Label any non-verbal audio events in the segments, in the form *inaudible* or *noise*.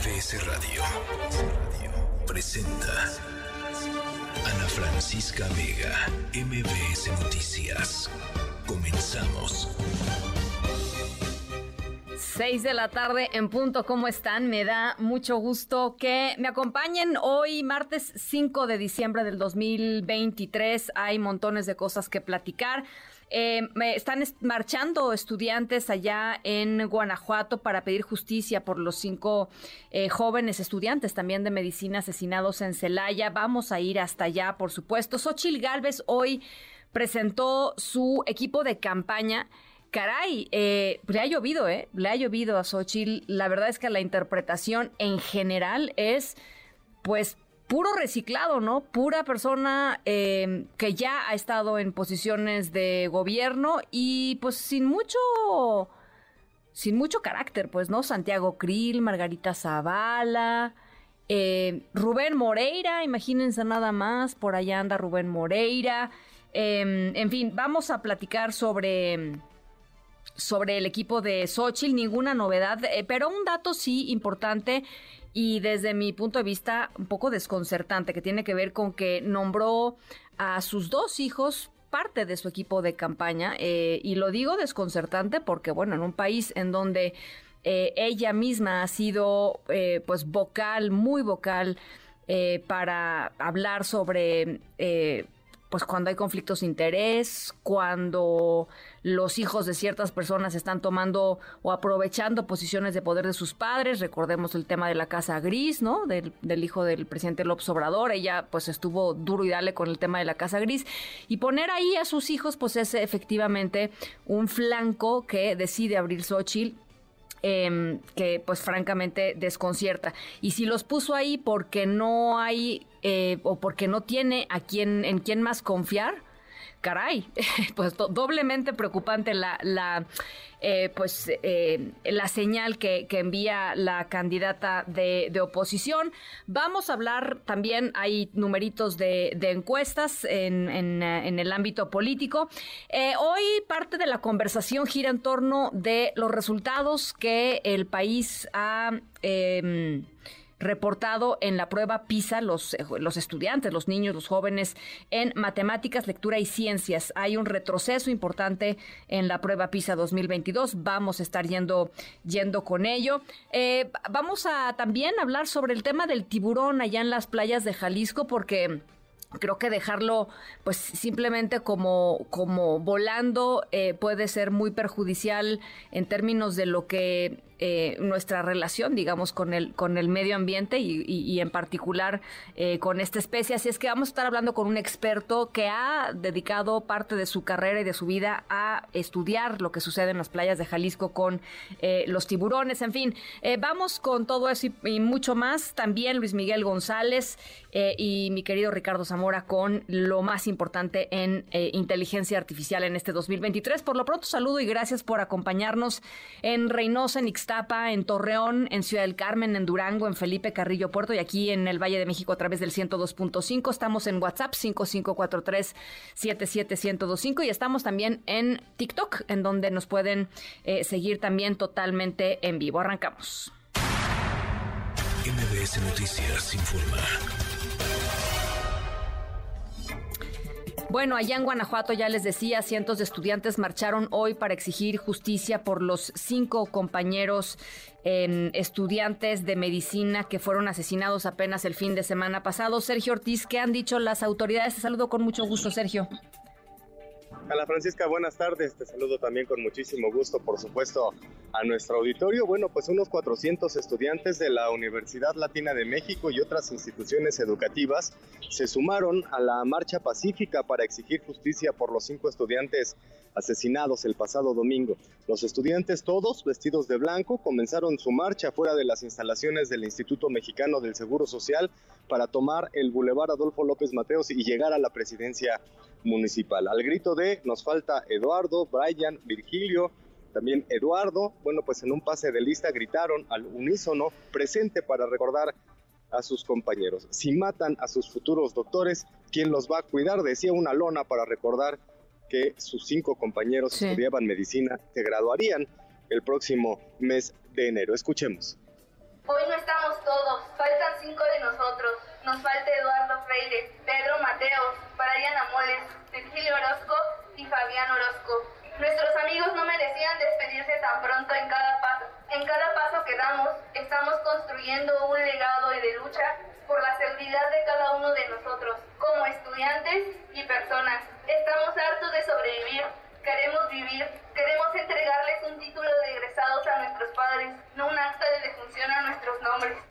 MBS Radio presenta Ana Francisca Vega, MBS Noticias. Comenzamos. 6 de la tarde en punto, ¿cómo están? Me da mucho gusto que me acompañen hoy, martes 5 de diciembre del 2023. Hay montones de cosas que platicar. Eh, están marchando estudiantes allá en Guanajuato para pedir justicia por los cinco eh, jóvenes estudiantes también de medicina asesinados en Celaya. Vamos a ir hasta allá, por supuesto. Xochil Gálvez hoy presentó su equipo de campaña. Caray, eh, le ha llovido, ¿eh? Le ha llovido a Xochitl. La verdad es que la interpretación en general es, pues, puro reciclado, ¿no? Pura persona eh, que ya ha estado en posiciones de gobierno y pues sin mucho, sin mucho carácter, pues, ¿no? Santiago Krill, Margarita Zavala, eh, Rubén Moreira, imagínense nada más, por allá anda Rubén Moreira. Em, en fin, vamos a platicar sobre sobre el equipo de Xochitl, ninguna novedad, eh, pero un dato sí importante y desde mi punto de vista un poco desconcertante, que tiene que ver con que nombró a sus dos hijos parte de su equipo de campaña eh, y lo digo desconcertante porque bueno, en un país en donde eh, ella misma ha sido eh, pues vocal, muy vocal para hablar sobre pues cuando hay conflictos de interés, cuando los hijos de ciertas personas están tomando o aprovechando posiciones de poder de sus padres. Recordemos el tema de la casa gris, ¿no? Del, hijo del presidente López Obrador. Ella pues estuvo duro y dale con el tema de la casa gris. Y poner ahí a sus hijos pues es efectivamente un flanco que decide abrir Xochitl Em, que pues francamente desconcierta. Y si los puso ahí porque no hay eh, o porque no tiene a quien, en quién más confiar, caray, *laughs* pues doblemente preocupante la, la eh, pues eh, la señal que, envía la candidata de, oposición. Vamos a hablar también, hay numeritos de, encuestas en, en, el ámbito político. Eh, hoy parte de la conversación gira en torno de los resultados que el país ha em, reportado en la prueba PISA los, eh, los estudiantes, los niños, los jóvenes en matemáticas, lectura y ciencias. Hay un retroceso importante en la prueba PISA 2022. Vamos a estar yendo, yendo con ello. Eh, vamos a también hablar sobre el tema del tiburón allá en las playas de Jalisco porque creo que dejarlo pues simplemente como, como volando eh, puede ser muy perjudicial en términos de lo que eh, nuestra relación, digamos, con el, con el medio ambiente y, en particular eh, con esta especie. Así es que vamos a estar hablando con un experto que ha dedicado parte de su carrera y de su vida a estudiar lo que sucede en las playas de Jalisco con eh, los tiburones. En fin, vamos con todo eso y, mucho más. También Luis Miguel González y mi querido Ricardo Zamora con lo más importante en inteligencia artificial en este 2023. Por lo pronto, saludo y gracias por acompañarnos en Reynosa, en en Torreón, en Ciudad del Carmen, en Durango, en Felipe Carrillo Puerto y aquí en el Valle de México a través del 102.5. Estamos en WhatsApp 5543-77125 y estamos también en TikTok, en donde nos pueden eh, seguir también totalmente en vivo. Arrancamos. MBS Noticias informa. Bueno, allá en Guanajuato ya les decía, cientos de estudiantes marcharon hoy para exigir justicia por los cinco compañeros em, estudiantes de medicina que fueron asesinados apenas el fin de semana pasado. Sergio Ortiz, ¿qué han dicho las autoridades? Te saludo con mucho gusto, Sergio. Hola Francisca, buenas tardes. Te saludo también con muchísimo gusto, por supuesto, a nuestro auditorio. Bueno, pues unos 400 estudiantes de la Universidad Latina de México y otras instituciones educativas se sumaron a la marcha pacífica para exigir justicia por los cinco estudiantes asesinados el pasado domingo. Los estudiantes, todos vestidos de blanco, comenzaron su marcha fuera de las instalaciones del Instituto Mexicano del Seguro Social para tomar el Boulevard Adolfo López Mateos y llegar a la presidencia municipal. Al grito de nos falta Eduardo, Brian, Virgilio, también Eduardo, bueno, pues en un pase de lista gritaron al unísono presente para recordar a sus compañeros. Si matan a sus futuros doctores, ¿quién los va a cuidar? Decía una lona para recordar que sus cinco compañeros estudiaban medicina, se graduarían el próximo mes de enero. Escuchemos. Hoy no estamos Freire, Pedro Mateos, Brian Amoles, Virgilio Orozco y Fabián Orozco. Nuestros amigos no merecían despedirse tan pronto en cada paso. En cada paso que damos, estamos construyendo un legado de lucha por la seguridad de cada uno de nosotros, como estudiantes y personas. Estamos hartos de sobrevivir, queremos vivir, queremos entregarles un título de egresados a nuestros padres, no un acta de defunción a nuestros nombres.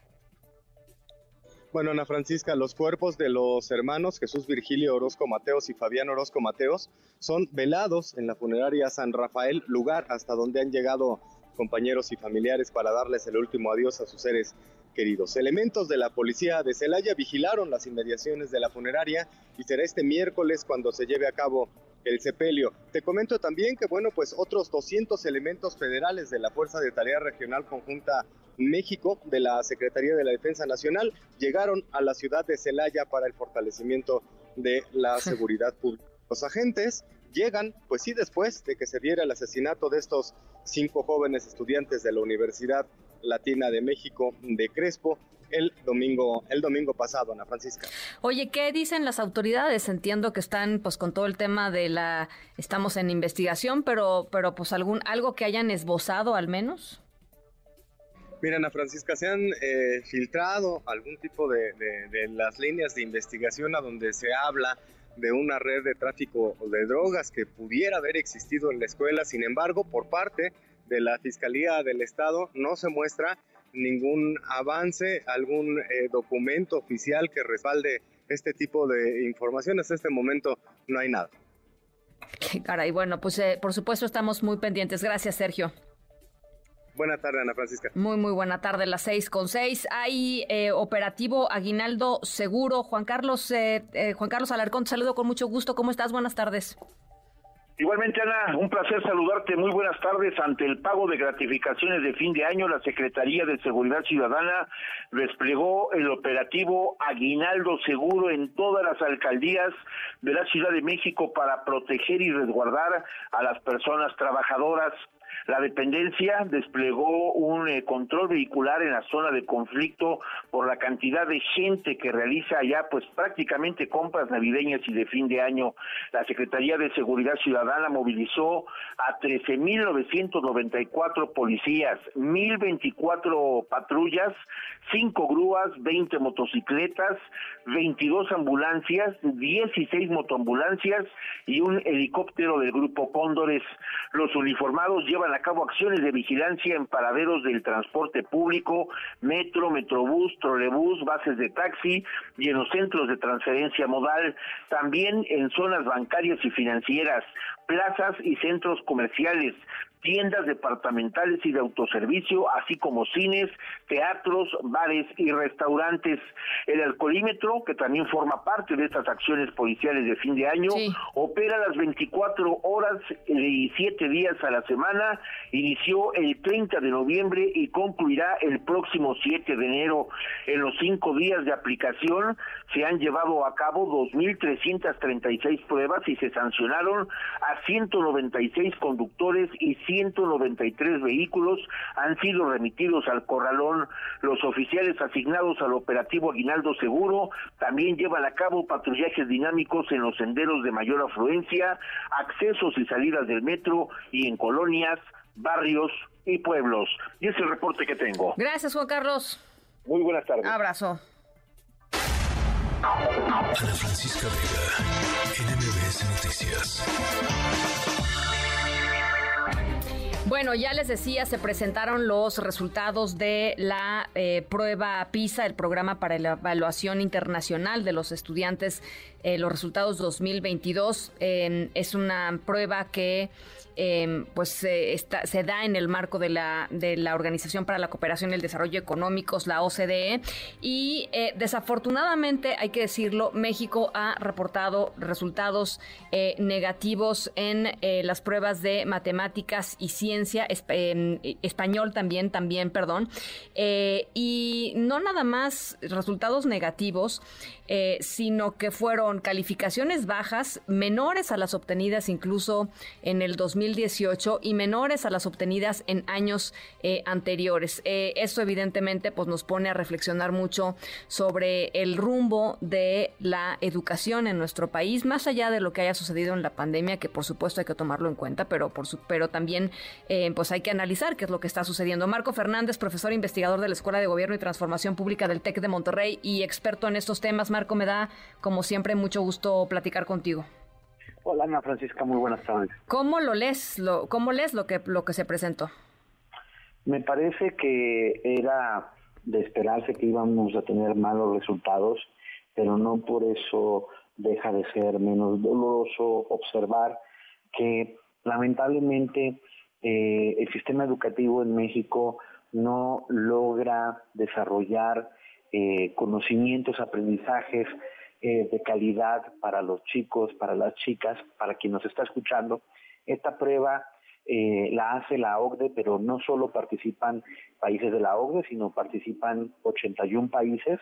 Bueno, Ana Francisca, los cuerpos de los hermanos Jesús Virgilio Orozco Mateos y Fabián Orozco Mateos son velados en la funeraria San Rafael, lugar hasta donde han llegado compañeros y familiares para darles el último adiós a sus seres queridos. Elementos de la policía de Celaya vigilaron las inmediaciones de la funeraria y será este miércoles cuando se lleve a cabo el sepelio. Te comento también que, bueno, pues otros 200 elementos federales de la Fuerza de Tarea Regional Conjunta México de la Secretaría de la Defensa Nacional llegaron a la ciudad de Celaya para el fortalecimiento de la seguridad pública. Los agentes llegan, pues sí, después de que se diera el asesinato de estos cinco jóvenes estudiantes de la Universidad Latina de México de Crespo el domingo, el domingo pasado, Ana Francisca. Oye, ¿qué dicen las autoridades? Entiendo que están pues con todo el tema de la estamos en investigación, pero pero pues algún algo que hayan esbozado al menos. Mira, Ana Francisca, se han eh, filtrado algún tipo de, de, las líneas de investigación a donde se habla de una red de tráfico de drogas que pudiera haber existido en la escuela. Sin embargo, por parte de la Fiscalía del Estado no se muestra ningún avance, algún eh, documento oficial que respalde este tipo de información. Hasta este momento no hay nada. Qué caray. Bueno, pues eh, por supuesto estamos muy pendientes. Gracias, Sergio. Buena tarde, Ana Francisca. Muy, muy buena tarde, las seis con seis. Hay eh, operativo Aguinaldo Seguro. Juan Carlos, Juan Carlos Alarcón, te saludo con mucho gusto. ¿Cómo estás? Buenas tardes. Igualmente, Ana, un placer saludarte. Muy buenas tardes. Ante el pago de gratificaciones de fin de año, la Secretaría de Seguridad Ciudadana desplegó el operativo Aguinaldo Seguro en todas las alcaldías de la Ciudad de México para proteger y resguardar a las personas trabajadoras la dependencia desplegó un eh, control vehicular en la zona de conflicto por la cantidad de gente que realiza ya pues prácticamente compras navideñas y de fin de año. La Secretaría de Seguridad Ciudadana movilizó a 13.994 policías, 1.024 patrullas, 5 grúas, 20 motocicletas, 22 ambulancias, 16 motoambulancias y un helicóptero del grupo Cóndores. Los uniformados llevan a cabo acciones de vigilancia en paraderos del transporte público, metro, metrobús, trolebús, bases de taxi y en los centros de transferencia modal, también en zonas bancarias y financieras, plazas y centros comerciales, tiendas departamentales y de autoservicio, así como cines, teatros, bares y restaurantes. El alcoholímetro, que también forma parte de estas acciones policiales de fin de año, opera las 24 horas y 7 días a la semana, inició el 30 de noviembre y concluirá el próximo 7 de enero. En los cinco días de aplicación se han llevado a cabo 2.336 pruebas y se sancionaron a 196 conductores y 193 vehículos han sido remitidos al corralón. Los oficiales asignados al operativo Aguinaldo Seguro también llevan a cabo patrullajes dinámicos en los senderos de mayor afluencia, accesos y salidas del metro y en colonias, barrios y pueblos. Y es el reporte que tengo. Gracias, Juan Carlos. Muy buenas tardes. Abrazo. Ana Francisca Vega, NMBS Noticias. Bueno, ya les decía, se presentaron los resultados de la eh, prueba PISA, el programa para la evaluación internacional de los estudiantes, eh, los resultados 2022. es una prueba que Em, pues se da en el marco de la, de la Organización para la Cooperación y el Desarrollo Económicos, la OCDE, y eh, desafortunadamente, hay que decirlo, México ha reportado resultados negativos en las pruebas de matemáticas y ciencias ciencia, español también, también, perdón, y no nada más resultados negativos, sino que fueron calificaciones bajas, menores a las obtenidas incluso en el 2018 y menores a las obtenidas en años anteriores. eso evidentemente pues nos pone a reflexionar mucho sobre el rumbo de la educación en nuestro país, más allá de lo que haya sucedido en la pandemia, que por supuesto hay que tomarlo en cuenta, pero, por su, pero también eh, pues hay que analizar qué es lo que está sucediendo. Marco Fernández, profesor investigador de la Escuela de Gobierno y Transformación Pública del TEC de Monterrey y experto en estos temas. Marco, me da, como siempre, mucho gusto platicar contigo. Hola Ana Francisca, muy buenas tardes. ¿Cómo lo lees? Lo, ¿Cómo lees lo que, lo que se presentó? Me parece que era de esperarse que íbamos a tener malos resultados, pero no por eso deja de ser menos doloroso observar que lamentablemente eh, el sistema educativo en México no logra desarrollar eh, conocimientos, aprendizajes eh, de calidad para los chicos, para las chicas, para quien nos está escuchando. Esta prueba eh, la hace la OCDE, pero no solo participan países de la OCDE, sino participan 81 países.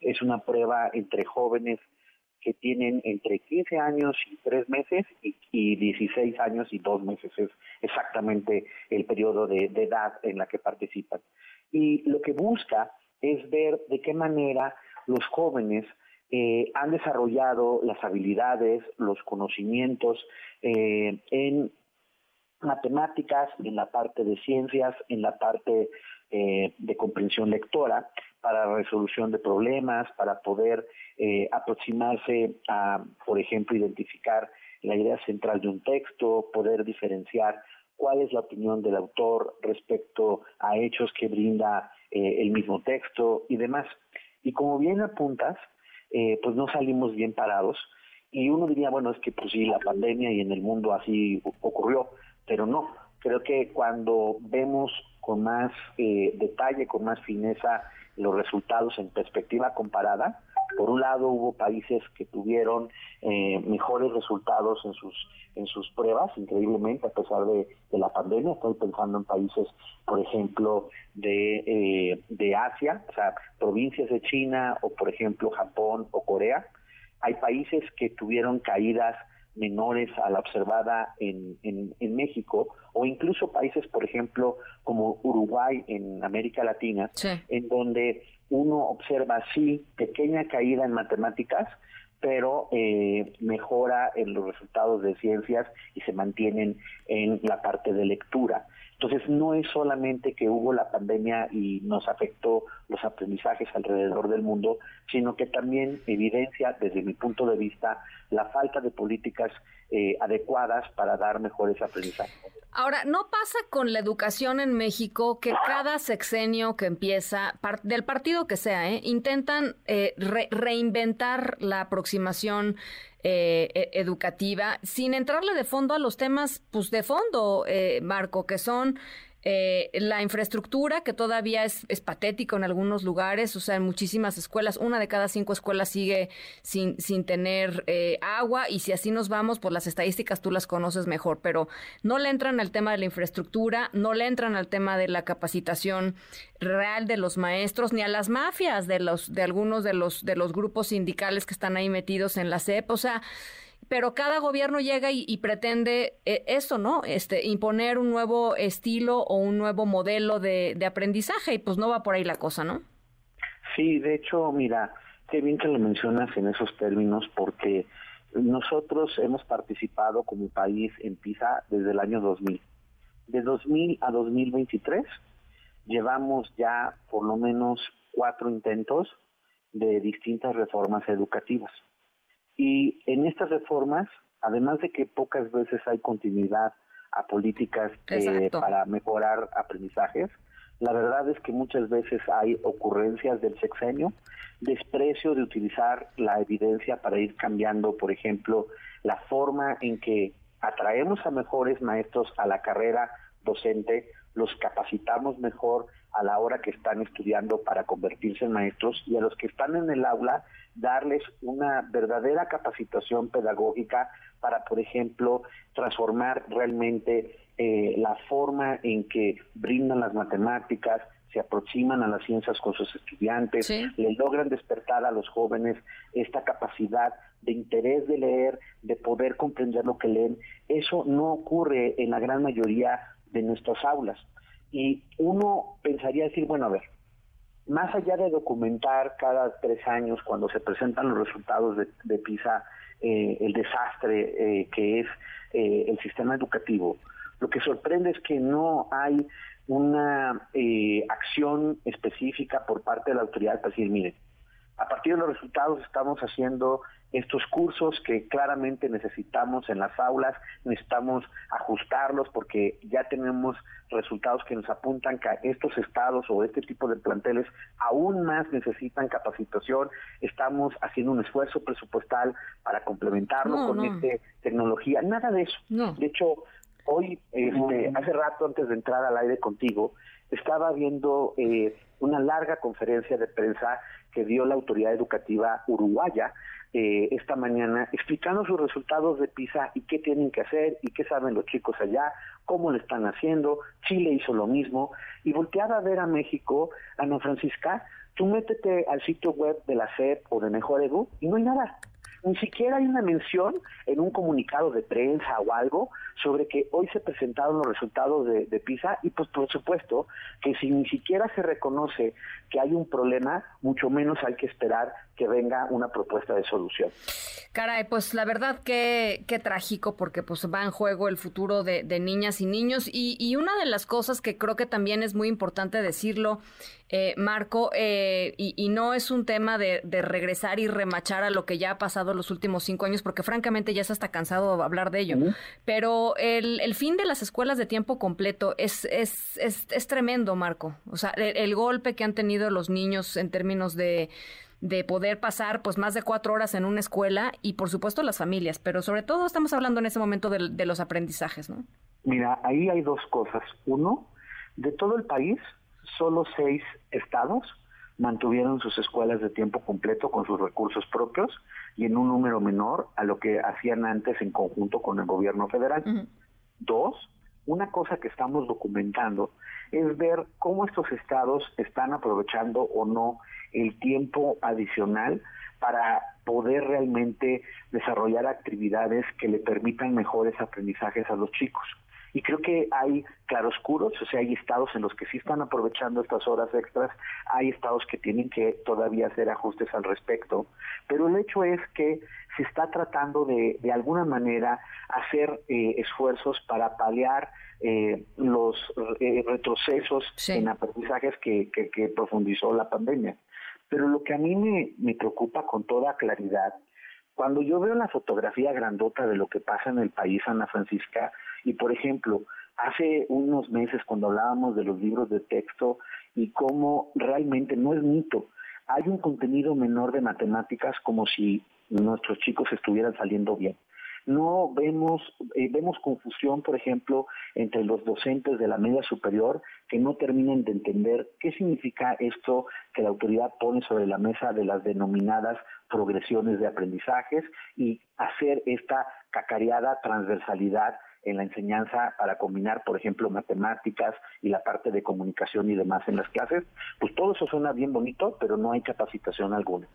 Es una prueba entre jóvenes que tienen entre 15 años y 3 meses y, 16 años y 2 meses. Es exactamente el periodo de, edad en la que participan. Y lo que busca es ver de qué manera los jóvenes eh, han desarrollado las habilidades, los conocimientos eh, en matemáticas, en la parte de ciencias, en la parte eh, de comprensión lectora, para resolución de problemas, para poder eh, aproximarse a, por ejemplo, identificar la idea central de un texto, poder diferenciar cuál es la opinión del autor respecto a hechos que brinda eh, el mismo texto y demás. Y como bien apuntas, pues no salimos bien parados y uno diría, bueno, es que pues sí, la pandemia y en el mundo así ocurrió, pero no. Creo que cuando vemos con más eh, detalle, con más fineza los resultados en perspectiva comparada, por un lado hubo países que tuvieron eh, mejores resultados en sus en sus pruebas, increíblemente a pesar de, la pandemia. Estoy pensando en países, por ejemplo, de, eh, de Asia, o sea, provincias de China o, por ejemplo, Japón o Corea. Hay países que tuvieron caídas menores a la observada en, en, México o incluso países, por ejemplo, como Uruguay en América Latina, en donde uno observa, sí, pequeña caída en matemáticas, pero eh, mejora en los resultados de ciencias y se mantienen en la parte de lectura. Entonces, no es solamente que hubo la pandemia y nos afectó los aprendizajes alrededor del mundo, sino que también evidencia, desde mi punto de vista, la falta de políticas eh, adecuadas para dar mejores aprendizajes. Ahora, ¿no pasa con la educación en México que cada sexenio que empieza, del partido que sea, eh, intentan eh, reinventar la aproximación eh, e, educativa, sin entrarle de fondo a los temas, pues de fondo, eh, Marco, que son eh, la infraestructura, que todavía es, es patético en algunos lugares, o sea, en muchísimas escuelas, una de cada cinco escuelas sigue sin, sin tener eh, agua, y si así nos vamos, pues las estadísticas tú las conoces mejor, pero no le entran al tema de la infraestructura, no le entran al tema de la capacitación real de los maestros, ni a las mafias de los, de algunos de los, de los grupos sindicales que están ahí metidos en la CEP, o sea, pero cada gobierno llega y, pretende eh, eso, ¿no? Este, imponer un nuevo estilo o un nuevo modelo de, aprendizaje y pues no va por ahí la cosa, ¿no? Sí, de hecho, mira, qué bien que lo mencionas en esos términos porque nosotros hemos participado como país en PISA desde el año 2000. De 2000 a 2023 llevamos ya por lo menos cuatro intentos de distintas reformas educativas. Y en estas reformas, además de que pocas veces hay continuidad a políticas eh, para mejorar aprendizajes, la verdad es que muchas veces hay ocurrencias del sexenio, desprecio de utilizar la evidencia para ir cambiando, por ejemplo, la forma en que atraemos a mejores maestros a la carrera docente, los capacitamos mejor a la hora que están estudiando para convertirse en maestros y a los que están en el aula darles una verdadera capacitación pedagógica para, por ejemplo, transformar realmente eh, la forma en que brindan las matemáticas, se aproximan a las ciencias con sus estudiantes, le logran despertar a los jóvenes esta capacidad de interés de leer, de poder comprender lo que leen. Eso no ocurre en la gran mayoría de nuestras aulas. Y uno pensaría decir, bueno, a ver, más allá de documentar cada tres años cuando se presentan los resultados de, PISA, eh, el desastre eh, que es eh, el sistema educativo, lo que sorprende es que no hay una acción específica por parte de la autoridad para decir, mire, a partir de los resultados estamos haciendo estos cursos que claramente necesitamos en las aulas, necesitamos ajustarlos porque ya tenemos resultados que nos apuntan que estos estados o este tipo de planteles aún más necesitan capacitación. Estamos haciendo un esfuerzo presupuestal para complementarlo con esta tecnología. Nada de eso. De hecho, hoy, este, hace rato antes de entrar al aire contigo, estaba viendo eh, una larga conferencia de prensa que dio la autoridad educativa uruguaya eh, esta mañana explicando sus resultados de PISA y qué tienen que hacer y qué saben los chicos allá, cómo lo están haciendo. Chile hizo lo mismo y volteaba a ver a México, Ana Francisca, tú métete al sitio web de la SEP o de Mejor Edu y no hay nada. Ni siquiera hay una mención en un comunicado de prensa o algo sobre que hoy se presentaron los resultados de, PISA y pues por supuesto que si ni siquiera se reconoce que hay un problema, mucho menos hay que esperar que venga una propuesta de solución. Caray, pues la verdad que, qué trágico porque pues va en juego el futuro de, niñas y niños y, y, una de las cosas que creo que también es muy importante decirlo, eh, Marco, eh, y, no es un tema de, regresar y remachar a lo que ya ha pasado los últimos cinco años porque francamente ya se está cansado de hablar de ello, pero el, fin de las escuelas de tiempo completo es, es, es, tremendo, Marco. O sea, el, golpe que han tenido los niños en términos de, de poder pasar pues más de cuatro horas en una escuela y por supuesto las familias, pero sobre todo estamos hablando en ese momento de, de los aprendizajes, ¿no? Mira, ahí hay dos cosas. Uno, de todo el país, solo seis estados mantuvieron sus escuelas de tiempo completo con sus recursos propios y en un número menor a lo que hacían antes en conjunto con el gobierno federal. Dos, una cosa que estamos documentando es ver cómo estos estados están aprovechando o no el tiempo adicional para poder realmente desarrollar actividades que le permitan mejores aprendizajes a los chicos. Y creo que hay claroscuros, o sea, hay estados en los que sí están aprovechando estas horas extras, hay estados que tienen que todavía hacer ajustes al respecto, pero el hecho es que se está tratando de, de alguna manera, hacer eh, esfuerzos para paliar eh, los eh, retrocesos en aprendizajes que, que, profundizó la pandemia. Pero lo que a mí me, me preocupa con toda claridad cuando yo veo la fotografía grandota de lo que pasa en el país, Ana Francisca, y por ejemplo, hace unos meses cuando hablábamos de los libros de texto y cómo realmente no es mito, hay un contenido menor de matemáticas como si nuestros chicos estuvieran saliendo bien no vemos eh, vemos confusión, por ejemplo, entre los docentes de la media superior que no terminan de entender qué significa esto que la autoridad pone sobre la mesa de las denominadas progresiones de aprendizajes y hacer esta cacareada transversalidad en la enseñanza para combinar, por ejemplo, matemáticas y la parte de comunicación y demás en las clases, pues todo eso suena bien bonito, pero no hay capacitación alguna.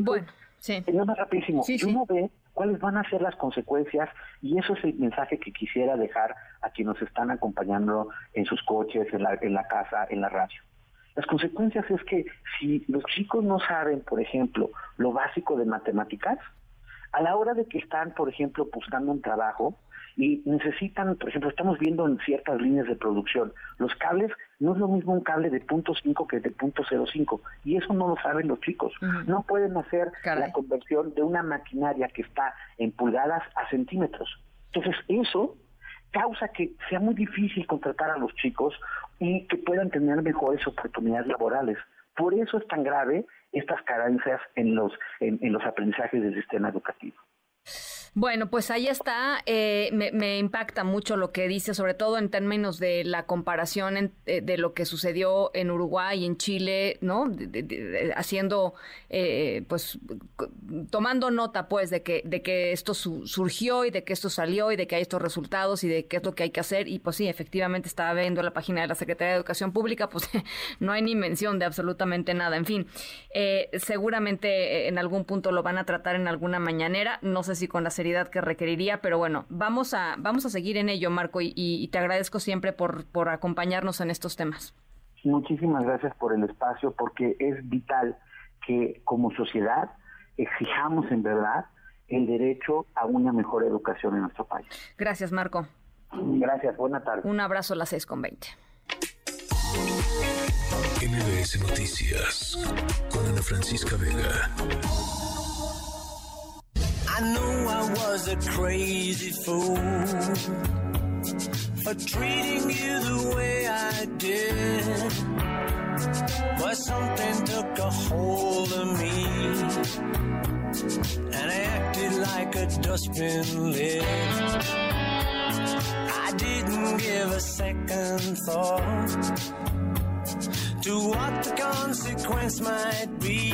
Bueno, sí. más rapidísimo. Uno ve cuáles van a ser las consecuencias y eso es el mensaje que quisiera dejar a quienes nos están acompañando en sus coches, en la, en la casa, en la radio. Las consecuencias es que si los chicos no saben, por ejemplo, lo básico de matemáticas, a la hora de que están, por ejemplo, buscando un trabajo, y necesitan, por ejemplo, estamos viendo en ciertas líneas de producción, los cables no es lo mismo un cable de punto .5 que de punto .05 y eso no lo saben los chicos. No pueden hacer la conversión de una maquinaria que está en pulgadas a centímetros. Entonces, eso causa que sea muy difícil contratar a los chicos y que puedan tener mejores oportunidades laborales. Por eso es tan grave estas carencias en los en los aprendizajes del sistema educativo. Bueno, pues ahí está. Eh, me, impacta mucho lo que dice, sobre todo en términos de la comparación eh, de lo que sucedió en Uruguay y en Chile, ¿no? haciendo, eh, pues, tomando nota, pues, de que, de que esto surgió y de que esto salió y de que hay estos resultados y de qué es lo que hay que hacer. Y pues sí, efectivamente estaba viendo la página de la Secretaría de Educación Pública, pues *laughs* no hay ni mención de absolutamente nada. En fin, seguramente en algún punto lo van a tratar en alguna mañanera. No sé si con las que requeriría, pero bueno, vamos a, vamos a seguir en ello, Marco, y, te agradezco siempre por, por acompañarnos en estos temas. Muchísimas gracias por el espacio, porque es vital que como sociedad exijamos en verdad el derecho a una mejor educación en nuestro país. Gracias, Marco. Gracias, buena tarde. Un abrazo a las 6 con 20. MBS Noticias con Ana Francisca Vega. I know I was a crazy fool for treating you the way I did. But something took a hold of me and I acted like a dustbin lid. I didn't give a second thought to what the consequence might be.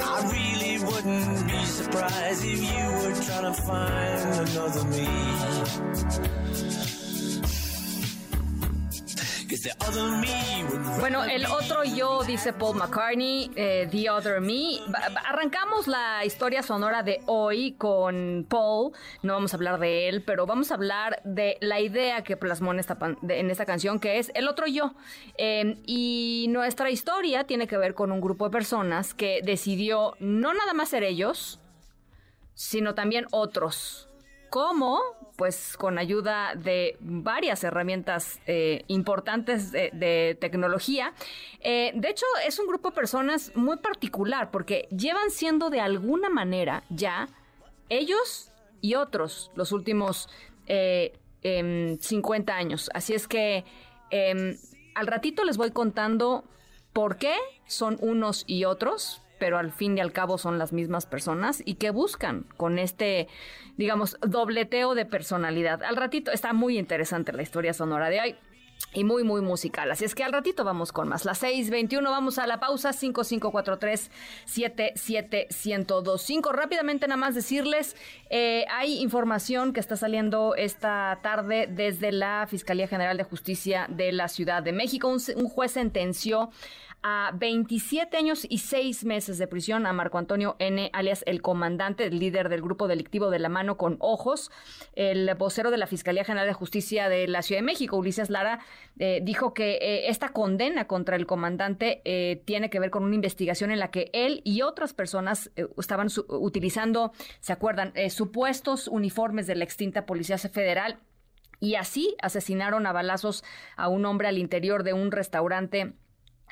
I really wouldn't be surprised if you were trying to find another me. Bueno, el otro yo, dice Paul McCartney, eh, The Other Me. Arrancamos la historia sonora de hoy con Paul. No vamos a hablar de él, pero vamos a hablar de la idea que plasmó en esta, canción, que es El otro yo. Em, y nuestra historia tiene que ver con un grupo de personas que decidió no nada más ser ellos, sino también otros. ¿Cómo? pues con ayuda de varias herramientas eh, importantes de, tecnología. Eh, de hecho, es un grupo de personas muy particular porque llevan siendo de alguna manera ya ellos y otros los últimos 50 eh, años. Así es que em, al ratito les voy contando por qué son unos y otros, pero al fin y al cabo son las mismas personas y qué buscan con este digamos, dobleteo de personalidad. Al ratito está muy interesante la historia sonora de hoy. Y muy, muy musical. Así es que al ratito vamos con más. Las 6:21, vamos a la pausa. 5543-77125. Rápidamente, nada más decirles: eh, hay información que está saliendo esta tarde desde la Fiscalía General de Justicia de la Ciudad de México. un juez sentenció a 27 años y 6 meses de prisión a Marco Antonio N., alias el comandante, el líder del grupo delictivo de la mano con ojos. El vocero de la Fiscalía General de Justicia de la Ciudad de México, Ulises Lara, eh, dijo que eh, esta condena contra el comandante eh, tiene que ver con una investigación en la que él y otras personas estaban utilizando, ¿se acuerdan?, supuestos uniformes de la extinta Policía Federal. Y así asesinaron a balazos a un hombre al interior de un restaurante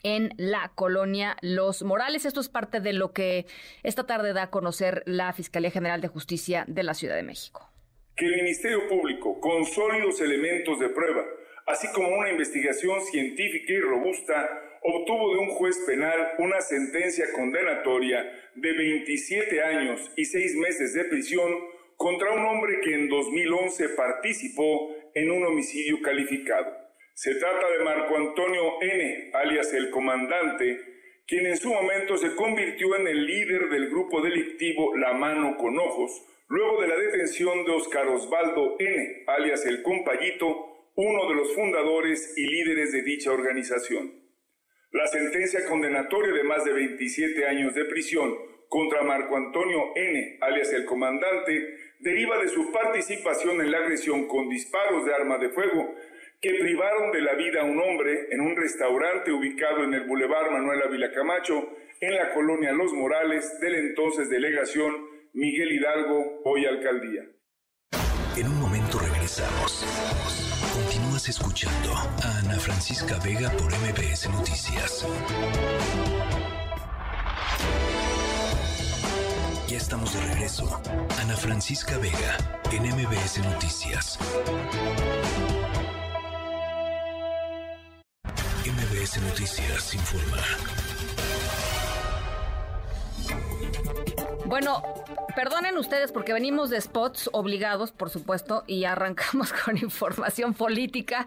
en la colonia Los Morales. Esto es parte de lo que esta tarde da a conocer la Fiscalía General de Justicia de la Ciudad de México. Que el Ministerio Público, con sólidos elementos de prueba, así como una investigación científica y robusta, obtuvo de un juez penal una sentencia condenatoria de 27 años y 6 meses de prisión contra un hombre que en 2011 participó en un homicidio calificado. Se trata de Marco Antonio N., alias el comandante, quien en su momento se convirtió en el líder del grupo delictivo La Mano con Ojos, luego de la detención de Oscar Osvaldo N., alias el Compayito, uno de los fundadores y líderes de dicha organización. La sentencia condenatoria de más de 27 años de prisión contra Marco Antonio N., alias el comandante, deriva de su participación en la agresión con disparos de arma de fuego que privaron de la vida a un hombre en un restaurante ubicado en el Boulevard Manuel Ávila Camacho, en la colonia Los Morales de la entonces delegación Miguel Hidalgo, hoy alcaldía. En un momento regresamos. Continúas escuchando a Ana Francisca Vega por MBS Noticias. Ya estamos de regreso. Ana Francisca Vega en MBS Noticias. Noticias informa. Bueno, perdonen ustedes porque venimos de spots obligados, por supuesto, y arrancamos *laughs* con información política.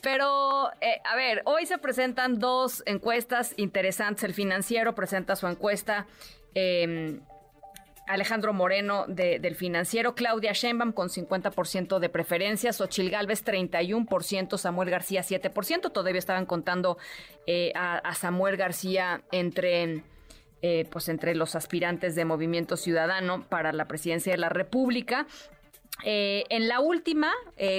Pero, eh, a ver, hoy se presentan dos encuestas interesantes. El financiero presenta su encuesta. Em, Alejandro Moreno del Financiero, Claudia Sheinbaum con 50% de preferencias, Ochil Gálvez 31%, Samuel García 7%. Todavía estaban contando eh, a, Samuel García entre, eh, pues entre los aspirantes de Movimiento Ciudadano para la presidencia de la República. Eh, en la última,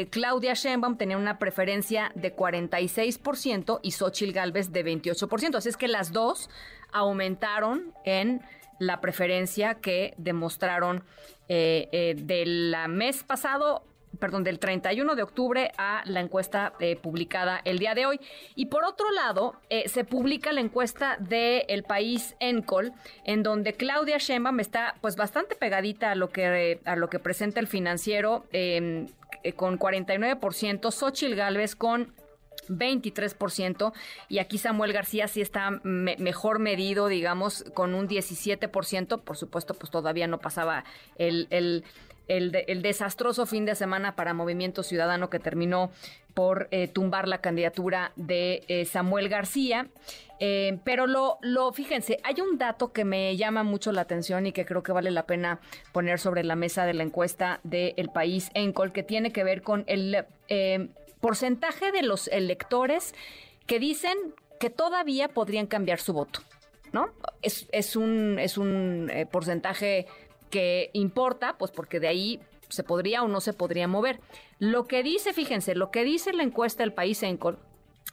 Claudia Sheinbaum tenía una preferencia de 46% y Xochil Gálvez de 28%. Así es que las dos aumentaron en la preferencia que demostraron eh, eh, del mes pasado perdón, del 31 de octubre a la encuesta eh, publicada el día de hoy. Y por otro lado, se publica la encuesta de El País Encol, en donde Claudia Sheinbaum está pues bastante pegadita a lo que, a lo que presenta el financiero con 49%, Xochil Gálvez con 23% y aquí Samuel García sí está mejor medido, digamos, con un 17%, por supuesto, pues todavía no pasaba el, el, el, desastroso fin de semana para Movimiento Ciudadano que terminó por eh, tumbar la candidatura de eh, Samuel García. Eh, pero lo, lo, fíjense, hay un dato que me llama mucho la atención y que creo que vale la pena poner sobre la mesa de la encuesta El País Encol, que tiene que ver con el porcentaje de los electores que dicen que todavía podrían cambiar su voto, ¿no? Es, un, es un eh, porcentaje que importa, pues porque de ahí se podría o no se podría mover. Lo que dice, fíjense, lo que dice la encuesta del país Encol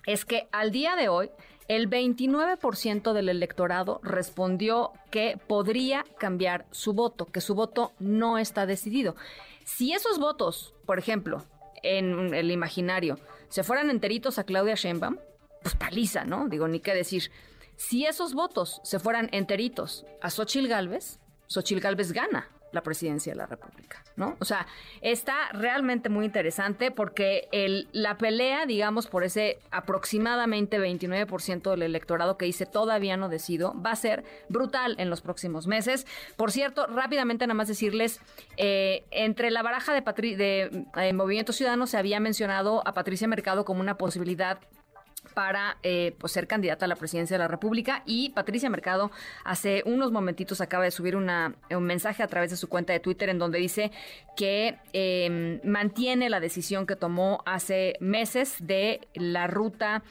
es que al día de hoy el 29% del electorado respondió que podría cambiar su voto, que su voto no está decidido. Si esos votos, por ejemplo, en el imaginario, se fueran enteritos a Claudia Sheinbaum, pues paliza, ¿no? Digo, ni qué decir. Si esos votos se fueran enteritos a Xochil Gálvez, Xochil Gálvez gana la presidencia de la República, ¿no? O sea, está realmente muy interesante porque el, la pelea, digamos, por ese aproximadamente 29% del electorado que dice todavía no decido, va a ser brutal en los próximos meses. Por cierto, rápidamente nada más decirles, eh, entre la baraja de, de eh, Movimiento Ciudadano se había mencionado a Patricia Mercado como una posibilidad para eh, pues, ser candidata a la presidencia de la República. Y Patricia Mercado hace unos momentitos acaba de subir una, un mensaje a través de su cuenta de Twitter en donde dice que em, mantiene la decisión que tomó hace meses de la ruta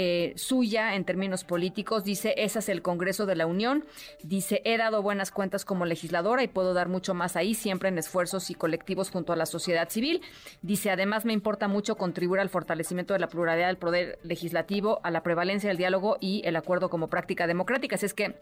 eh, suya en términos políticos. Dice, ese es el Congreso de la Unión. Dice, he dado buenas cuentas como legisladora y puedo dar mucho más ahí, siempre en esfuerzos y colectivos junto a la sociedad civil. Dice, además me importa mucho contribuir al fortalecimiento de la pluralidad del poder legislativo, a la prevalencia del diálogo y el acuerdo como práctica democrática. Así es que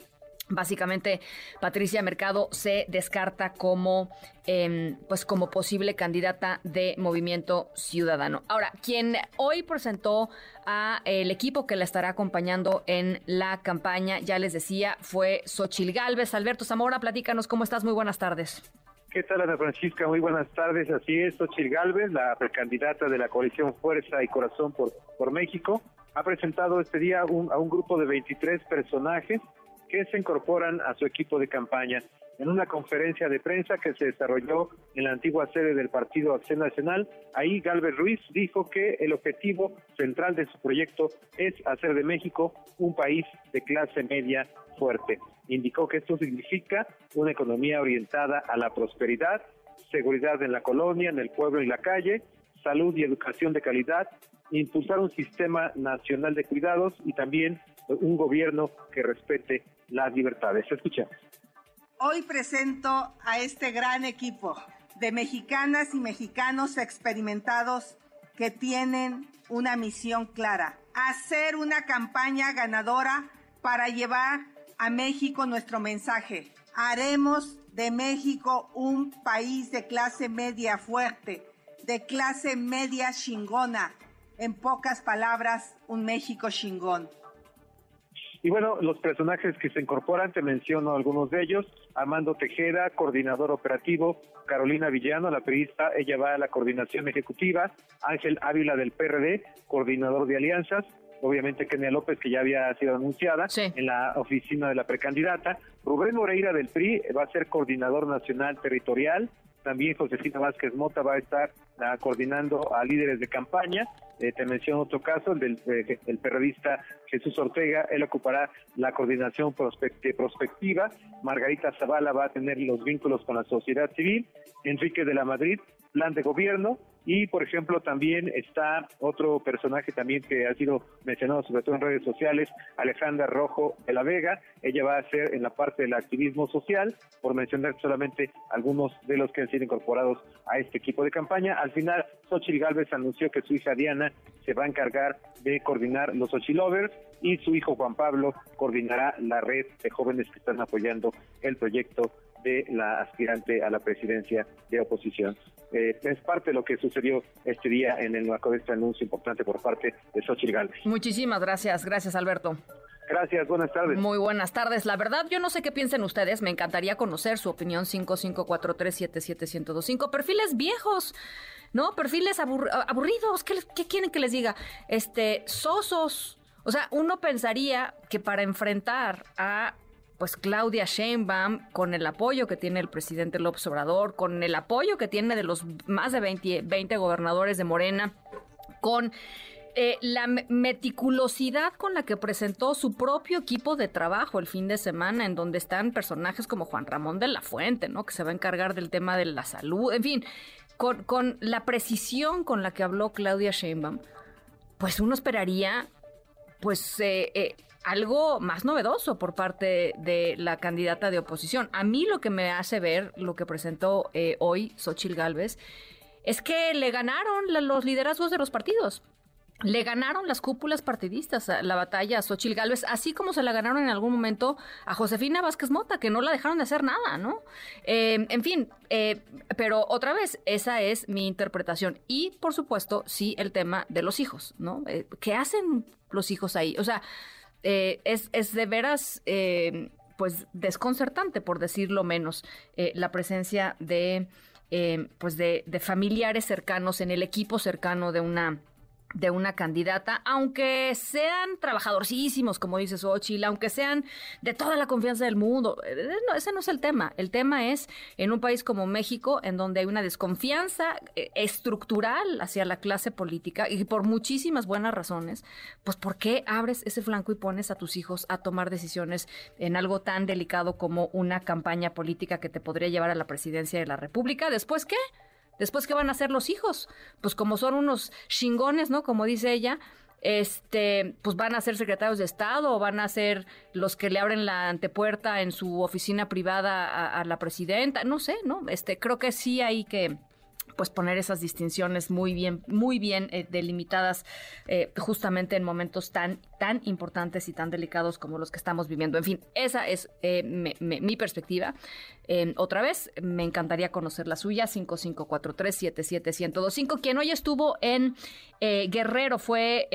Básicamente, Patricia Mercado se descarta como, em, pues como posible candidata de Movimiento Ciudadano. Ahora, quien hoy presentó a el equipo que la estará acompañando en la campaña, ya les decía, fue Xochil Gálvez. Alberto Zamora, platícanos cómo estás. Muy buenas tardes. ¿Qué tal, Ana Francisca? Muy buenas tardes. Así es, Xochil Gálvez, la precandidata de la coalición Fuerza y Corazón por, por México, ha presentado este día a un grupo de 23 personajes que se incorporan a su equipo de campaña. En una conferencia de prensa que se desarrolló en la antigua sede del Partido Acción Nacional, ahí Galvez Ruiz dijo que el objetivo central de su proyecto es hacer de México un país de clase media fuerte. Indicó que esto significa una economía orientada a la prosperidad, seguridad en la colonia, en el pueblo y la calle, salud y educación de calidad, impulsar un sistema nacional de cuidados y también un gobierno que respete las libertades. Escuchemos. Hoy presento a este gran equipo de mexicanas y mexicanos experimentados que tienen una misión clara, hacer una campaña ganadora para llevar a México nuestro mensaje. Haremos de México un país de clase media fuerte, de clase media chingona. En pocas palabras, un México chingón. Y bueno, los personajes que se incorporan, te menciono algunos de ellos. Armando Tejeda, coordinador operativo. Carolina Villano, la periodista, ella va a la coordinación ejecutiva. Ángel Ávila del PRD, coordinador de alianzas. obviamente Kenia López, que ya había sido anunciada en la oficina de la precandidata. Rubén Moreira del PRI va a ser coordinador nacional territorial. También Josefina Vázquez Mota va a estar ah, coordinando a líderes de campaña. Eh, te menciono otro caso, el del eh, periodista Jesús Ortega, él ocupará la coordinación prospectiva. Margarita Zavala va a tener los vínculos con la sociedad civil. Enrique de la Madrid, plan de gobierno. Y, por ejemplo, también está otro personaje también que ha sido mencionado sobre todo en redes sociales, Alejandra Rojo de la Vega. Ella va a ser en la parte del activismo social, por mencionar solamente algunos de los que han sido incorporados a este equipo de campaña. Al final, Xochitl Galvez anunció que su hija Diana se va a encargar de coordinar los Xochilovers y su hijo Juan Pablo coordinará la red de jóvenes que están apoyando el proyecto de la aspirante a la presidencia de oposición. Eh, es parte de lo que sucedió este día en el marco de este anuncio importante por parte de Xochitl Gálvez. Muchísimas gracias, gracias Alberto. Gracias, buenas tardes. Muy buenas tardes. La verdad, yo no sé qué piensen ustedes. Me encantaría conocer su opinión 5543771025. Perfiles viejos, ¿no? Perfiles aburridos. ¿Qué, ¿Qué, quieren que les diga? Este, sosos. O sea, uno pensaría que para enfrentar a pues Claudia Sheinbaum, con el apoyo que tiene el presidente López Obrador, con el apoyo que tiene de los más de 20, gobernadores de Morena, con eh, la meticulosidad con la que presentó su propio equipo de trabajo el fin de semana, en donde están personajes como Juan Ramón de la Fuente, ¿no? Que se va a encargar del tema de la salud, en fin, con, con la precisión con la que habló Claudia Sheinbaum, pues uno esperaría, pues, eh, eh, algo más novedoso por parte de la candidata de oposición. A mí lo que me hace ver lo que presentó eh, hoy Xochil Gálvez es que le ganaron los liderazgos de los partidos. Le ganaron las cúpulas partidistas la batalla a Xochil Gálvez, así como se la ganaron en algún momento a Josefina Vázquez Mota, que no la dejaron de hacer nada, ¿no? Eh, en fin, eh, pero otra vez, esa es mi interpretación. Y, por supuesto, sí, el tema de los hijos, ¿no? ¿Qué hacen los hijos ahí? O sea, eh, es, es, de veras, eh, pues, desconcertante, por decirlo menos, eh, la presencia de, pues, de, de familiares cercanos en el equipo cercano de una de una candidata, aunque sean trabajadorcísimos, como dice Xochitl, aunque sean de toda la confianza del mundo. Eh, no, ese no es el tema. El tema es en un país como México, en donde hay una desconfianza eh, estructural hacia la clase política y por muchísimas buenas razones, pues ¿por qué abres ese flanco y pones a tus hijos a tomar decisiones en algo tan delicado como una campaña política que te podría llevar a la presidencia de la República? ¿Después qué? Después, ¿qué van a hacer los hijos? Pues como son unos chingones, ¿no? Como dice ella, este, pues van a ser secretarios de Estado o van a ser los que le abren la antepuerta en su oficina privada a, la presidenta, no sé, ¿no? Este, creo que sí hay que pues poner esas distinciones muy bien, muy bien eh, delimitadas, eh, justamente en momentos tan, tan importantes y tan delicados como los que estamos viviendo. En fin, esa es eh, mi perspectiva. otra vez, me encantaría conocer la suya, 5543-77125. Quien hoy estuvo en Guerrero fue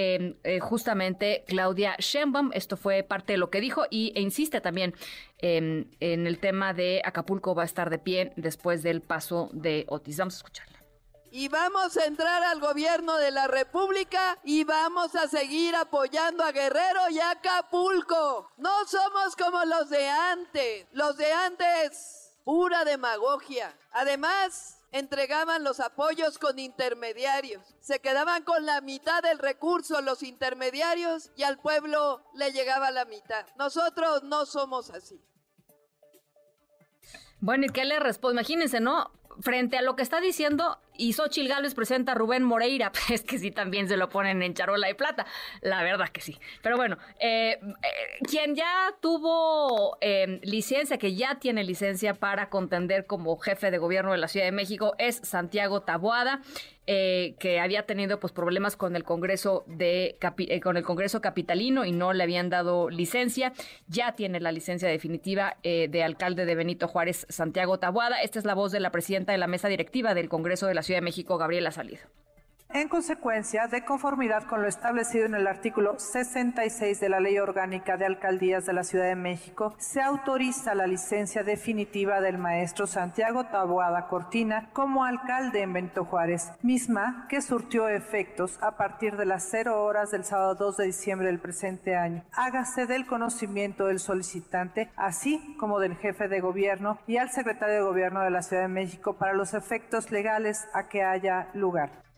justamente Claudia Sheinbaum. Esto fue parte de lo que dijo y e insiste también en el tema de Acapulco va a estar de pie después del paso de Otis. Vamos a escuchar y vamos a entrar al gobierno de la República y vamos a seguir apoyando a Guerrero y a Acapulco. No somos como los de antes. Los de antes, pura demagogia. Además, entregaban los apoyos con intermediarios. Se quedaban con la mitad del recurso los intermediarios y al pueblo le llegaba la mitad. Nosotros no somos así. Bueno, ¿y qué le responde? Imagínense, ¿no? frente a lo que está diciendo, y Xochil Gálvez presenta a Rubén Moreira, *laughs* es que sí también se lo ponen en charola y plata, la verdad que sí. Pero bueno, eh, eh, quien ya tuvo eh, licencia, que ya tiene licencia para contender como jefe de gobierno de la Ciudad de México, es Santiago Taboada. Eh, que había tenido pues problemas con el Congreso de eh, con el Congreso capitalino y no le habían dado licencia. Ya tiene la licencia definitiva de alcalde de Benito Juárez, Santiago Tabuada. Esta es la voz de la presidenta de la mesa directiva del Congreso de la Ciudad de México, Gabriela Salido. En consecuencia, de conformidad con lo establecido en el artículo 66 de la Ley Orgánica de Alcaldías de la Ciudad de México, se autoriza la licencia definitiva del maestro Santiago Taboada Cortina como alcalde en Benito Juárez, misma que surtió efectos a partir de las 0 horas del sábado 2 de diciembre del presente año. Hágase del conocimiento del solicitante, así como del jefe de gobierno y al secretario de gobierno de la Ciudad de México para los efectos legales a que haya lugar.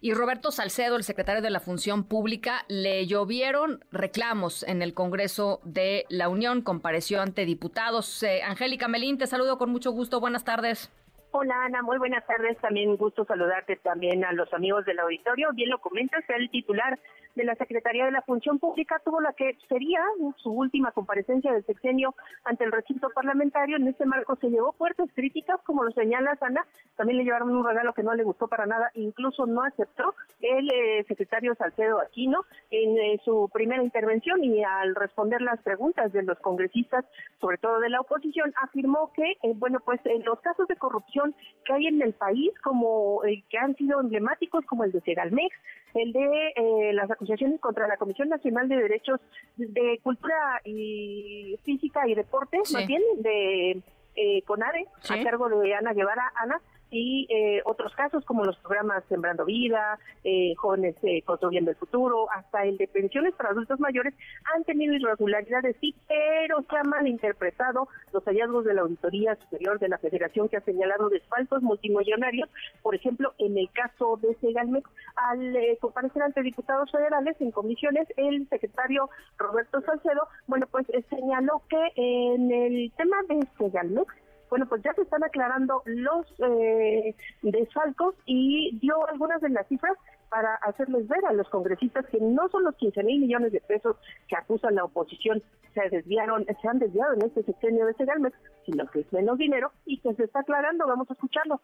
Y Roberto Salcedo, el secretario de la Función Pública, le llovieron reclamos en el Congreso de la Unión, compareció ante diputados. Eh, Angélica Melín, te saludo con mucho gusto. Buenas tardes. Hola Ana, muy buenas tardes. También gusto saludarte también a los amigos del auditorio. Bien lo comentas, el titular de la Secretaría de la Función Pública tuvo la que sería su última comparecencia del sexenio ante el recinto parlamentario. En este marco se llevó fuertes críticas, como lo señala Ana. También le llevaron un regalo que no le gustó para nada, incluso no aceptó el eh, secretario Salcedo Aquino en eh, su primera intervención y al responder las preguntas de los congresistas, sobre todo de la oposición, afirmó que, eh, bueno, pues en los casos de corrupción que hay en el país, como que han sido emblemáticos, como el de Segalmex, el de eh, las acusaciones contra la Comisión Nacional de Derechos de Cultura y Física y Deporte, más bien, de eh, CONADE, a cargo de Ana Guevara. Ana, y eh, otros casos como los programas Sembrando Vida, eh, Jóvenes eh, Construyendo el Futuro, hasta el de pensiones para adultos mayores, han tenido irregularidades, sí, pero se han malinterpretado los hallazgos de la Auditoría Superior de la Federación que ha señalado desfaltos multimillonarios, por ejemplo, en el caso de Segalmex, al eh, comparecer ante diputados federales en comisiones, el secretario Roberto Salcedo, bueno, pues señaló que en el tema de Segalmex, bueno, pues ya se están aclarando los eh, desfalcos y dio algunas de las cifras para hacerles ver a los congresistas que no son los 15 mil millones de pesos que acusan la oposición se desviaron, se han desviado en este sexenio de Segalmex, sino que es menos dinero y que se está aclarando. Vamos a escucharlo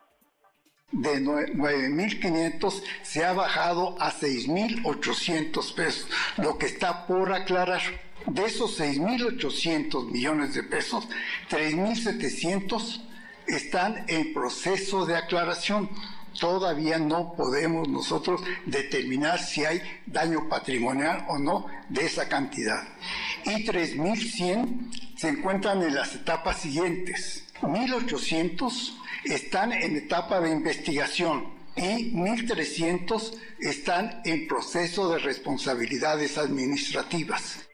de 9.500 se ha bajado a 6.800 pesos, lo que está por aclarar. De esos 6.800 millones de pesos, 3.700 están en proceso de aclaración. Todavía no podemos nosotros determinar si hay daño patrimonial o no de esa cantidad. Y 3.100 se encuentran en las etapas siguientes. 1.800 están en etapa de investigación y 1.300 están en proceso de responsabilidades administrativas.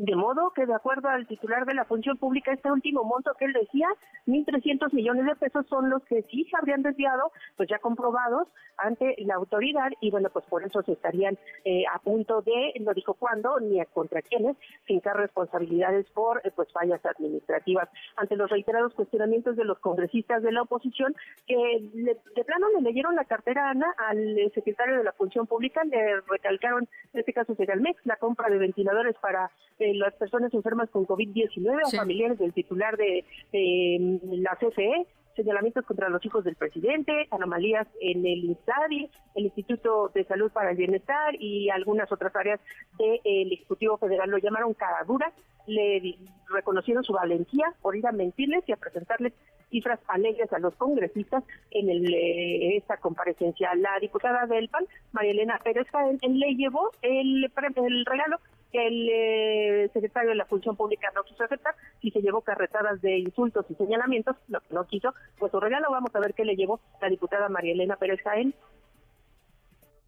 De modo que, de acuerdo al titular de la función pública, este último monto que él decía, 1.300 millones de pesos son los que sí se habrían desviado, pues ya comprobados ante la autoridad y bueno, pues por eso se estarían eh, a punto de, no dijo cuándo ni contra quiénes, fincar responsabilidades por eh, pues fallas administrativas. Ante los reiterados cuestionamientos de los congresistas de la oposición, que de plano le leyeron la cartera Ana al eh, secretario de la función pública, le recalcaron, en este caso MEX, la compra de ventiladores para las personas enfermas con COVID-19 a familiares del titular de la CFE, señalamientos contra los hijos del presidente, anomalías en el INSADI, el Instituto de Salud para el Bienestar y algunas otras áreas del Ejecutivo Federal. Lo llamaron caraduras, le reconocieron su valentía por ir a mentirles y a presentarles cifras alegres a los congresistas en el, eh, esta comparecencia. La diputada del PAN, María Elena Pérez le llevó el, el regalo el eh, secretario de la Función Pública no quiso aceptar y se llevó carretadas de insultos y señalamientos, lo que no quiso, pues su regalo vamos a ver qué le llevó la diputada María Elena Pérez Jaén.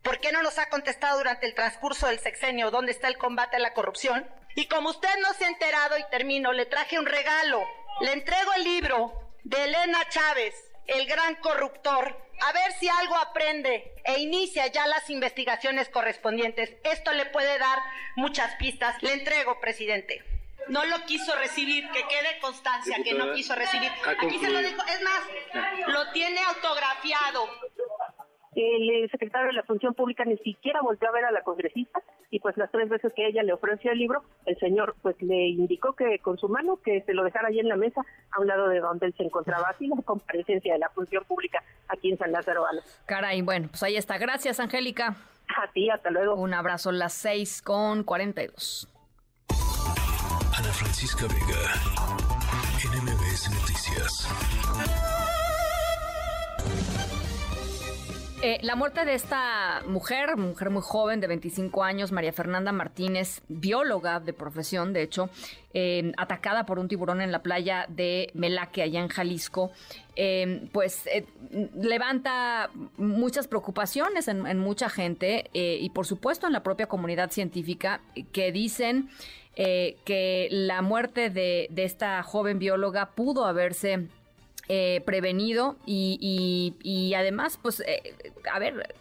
¿Por qué no nos ha contestado durante el transcurso del sexenio dónde está el combate a la corrupción? Y como usted no se ha enterado y termino, le traje un regalo. Le entrego el libro de Elena Chávez, el gran corruptor, a ver si algo aprende e inicia ya las investigaciones correspondientes. Esto le puede dar muchas pistas. Le entrego, presidente. No lo quiso recibir, que quede constancia que no quiso recibir. Aquí se lo dijo, es más, lo tiene autografiado. El secretario de la Función Pública ni siquiera volvió a ver a la congresista y pues las tres veces que ella le ofreció el libro, el señor pues le indicó que con su mano que se lo dejara ahí en la mesa a un lado de donde él se encontraba, así la comparecencia de la Función Pública aquí en San Lázaro Caray, bueno, pues ahí está. Gracias, Angélica. A ti, hasta luego. Un abrazo, las seis con cuarenta y dos. Ana Francisca Vega, NMBS Noticias. Eh, la muerte de esta mujer, mujer muy joven de 25 años, María Fernanda Martínez, bióloga de profesión, de hecho, eh, atacada por un tiburón en la playa de Melaque, allá en Jalisco, eh, pues levanta muchas preocupaciones en, mucha gente y por supuesto en la propia comunidad científica que dicen que la muerte de, de esta joven bióloga pudo haberse eh, prevenido y, y, además, pues, eh, a ver,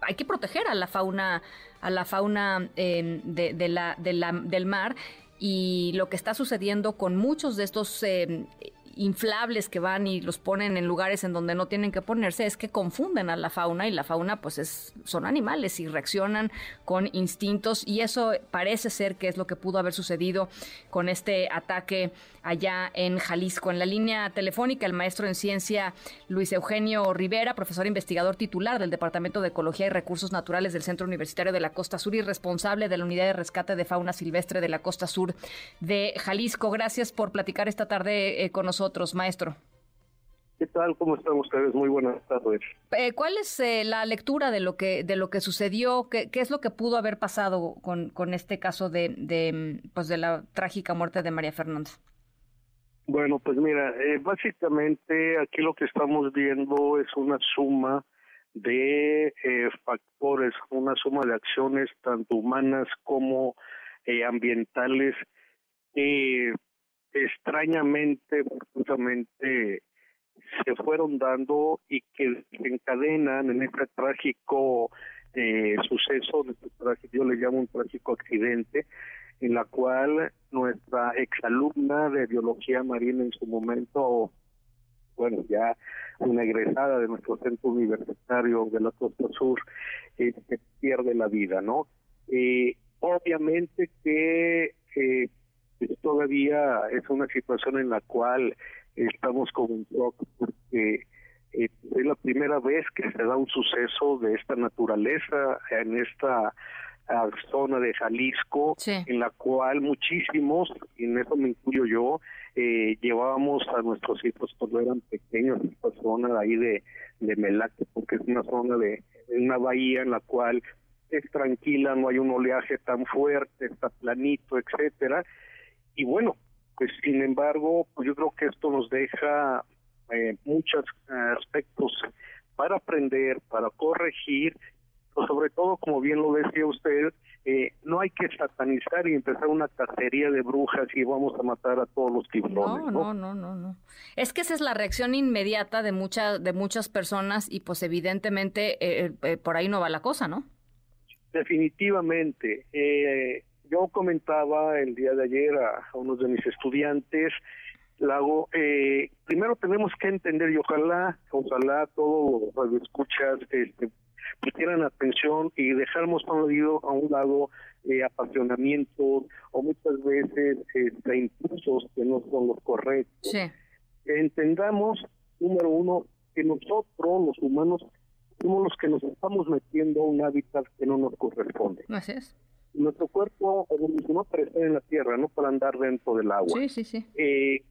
hay que proteger a la fauna, a la fauna de la, del mar y lo que está sucediendo con muchos de estos em, inflables que van y los ponen en lugares en donde no tienen que ponerse es que confunden a la fauna y la fauna pues es, son animales y reaccionan con instintos y eso parece ser que es lo que pudo haber sucedido con este ataque allá en Jalisco. En la línea telefónica el maestro en ciencia Luis Eugenio Rivera, profesor investigador titular del Departamento de Ecología y Recursos Naturales del Centro Universitario de la Costa Sur y responsable de la Unidad de Rescate de Fauna Silvestre de la Costa Sur de Jalisco. Gracias por platicar esta tarde eh, con nosotros maestro. ¿Qué tal? ¿Cómo están ustedes? Muy buenas tardes. Eh, ¿Cuál es eh, la lectura de lo que de lo que sucedió? ¿Qué, qué es lo que pudo haber pasado con, con este caso de, de, pues de la trágica muerte de María Fernanda? Bueno, pues mira, eh, básicamente aquí lo que estamos viendo es una suma de factores, una suma de acciones tanto humanas como ambientales extrañamente, justamente se fueron dando y que se encadenan en este trágico eh, suceso, este yo le llamo un trágico accidente, en la cual nuestra exalumna de biología marina en su momento, bueno, ya una egresada de nuestro centro universitario de la Costa Sur, eh, pierde la vida, ¿no? Eh, obviamente que eh, todavía es una situación en la cual estamos como un shock porque eh, es la primera vez que se da un suceso de esta naturaleza en esta ah, zona de Jalisco, en la cual muchísimos, y en eso me incluyo yo, eh, llevábamos a nuestros hijos cuando eran pequeños, esta zona de ahí de, de Melaque, porque es una zona de, una bahía en la cual es tranquila, no hay un oleaje tan fuerte, está planito, etcétera, y bueno, pues sin embargo, pues yo creo que esto nos deja eh, muchos aspectos para aprender, para corregir, pero sobre todo, como bien lo decía usted, eh, no hay que satanizar y empezar una cacería de brujas y vamos a matar a todos los tiburones. No, no, no, no, no. Es que esa es la reacción inmediata de muchas de muchas personas y pues evidentemente eh, eh, por ahí no va la cosa, ¿no? Definitivamente. Yo comentaba el día de ayer a, unos de mis estudiantes, Lago, eh, primero tenemos que entender y ojalá, ojalá todos los escuchas este, pusieran atención y dejáramos a un lado eh, apasionamientos o muchas veces este, impulsos que no son los correctos. Entendamos, número uno, que nosotros, los humanos, somos los que nos estamos metiendo a un hábitat que no nos corresponde. Así es nuestro cuerpo evolucionó para estar en la tierra, no para andar dentro del agua. Sí, sí, sí. Eh,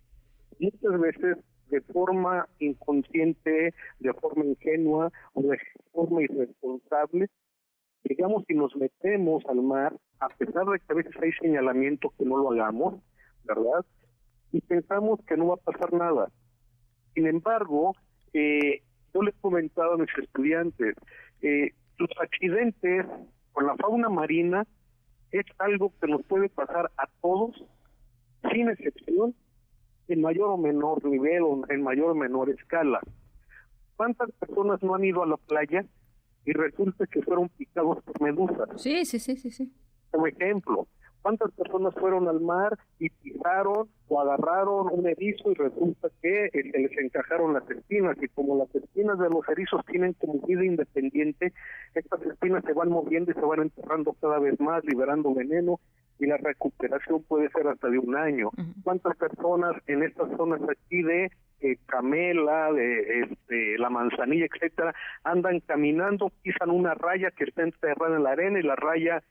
muchas veces de forma inconsciente, de forma ingenua o de forma irresponsable, llegamos y nos metemos al mar, a pesar de que a veces hay señalamiento que no lo hagamos, ¿verdad? Y pensamos que no va a pasar nada. Sin embargo, eh, yo les comentado a mis estudiantes, eh, los accidentes con la fauna marina es algo que nos puede pasar a todos, sin excepción, en mayor o menor nivel o en mayor o menor escala. ¿Cuántas personas no han ido a la playa y resulta que fueron picados por medusas? Sí, sí, sí, sí, sí. Como ejemplo, ¿Cuántas personas fueron al mar y pisaron o agarraron un erizo y resulta que eh, se les encajaron las espinas? Y como las espinas de los erizos tienen como vida independiente, estas espinas se van moviendo y se van enterrando cada vez más, liberando veneno y la recuperación puede ser hasta de un año. ¿Cuántas personas en estas zonas aquí de eh, Camela, de este, la manzanilla, etcétera, andan caminando, pisan una raya que está enterrada en la arena y la raya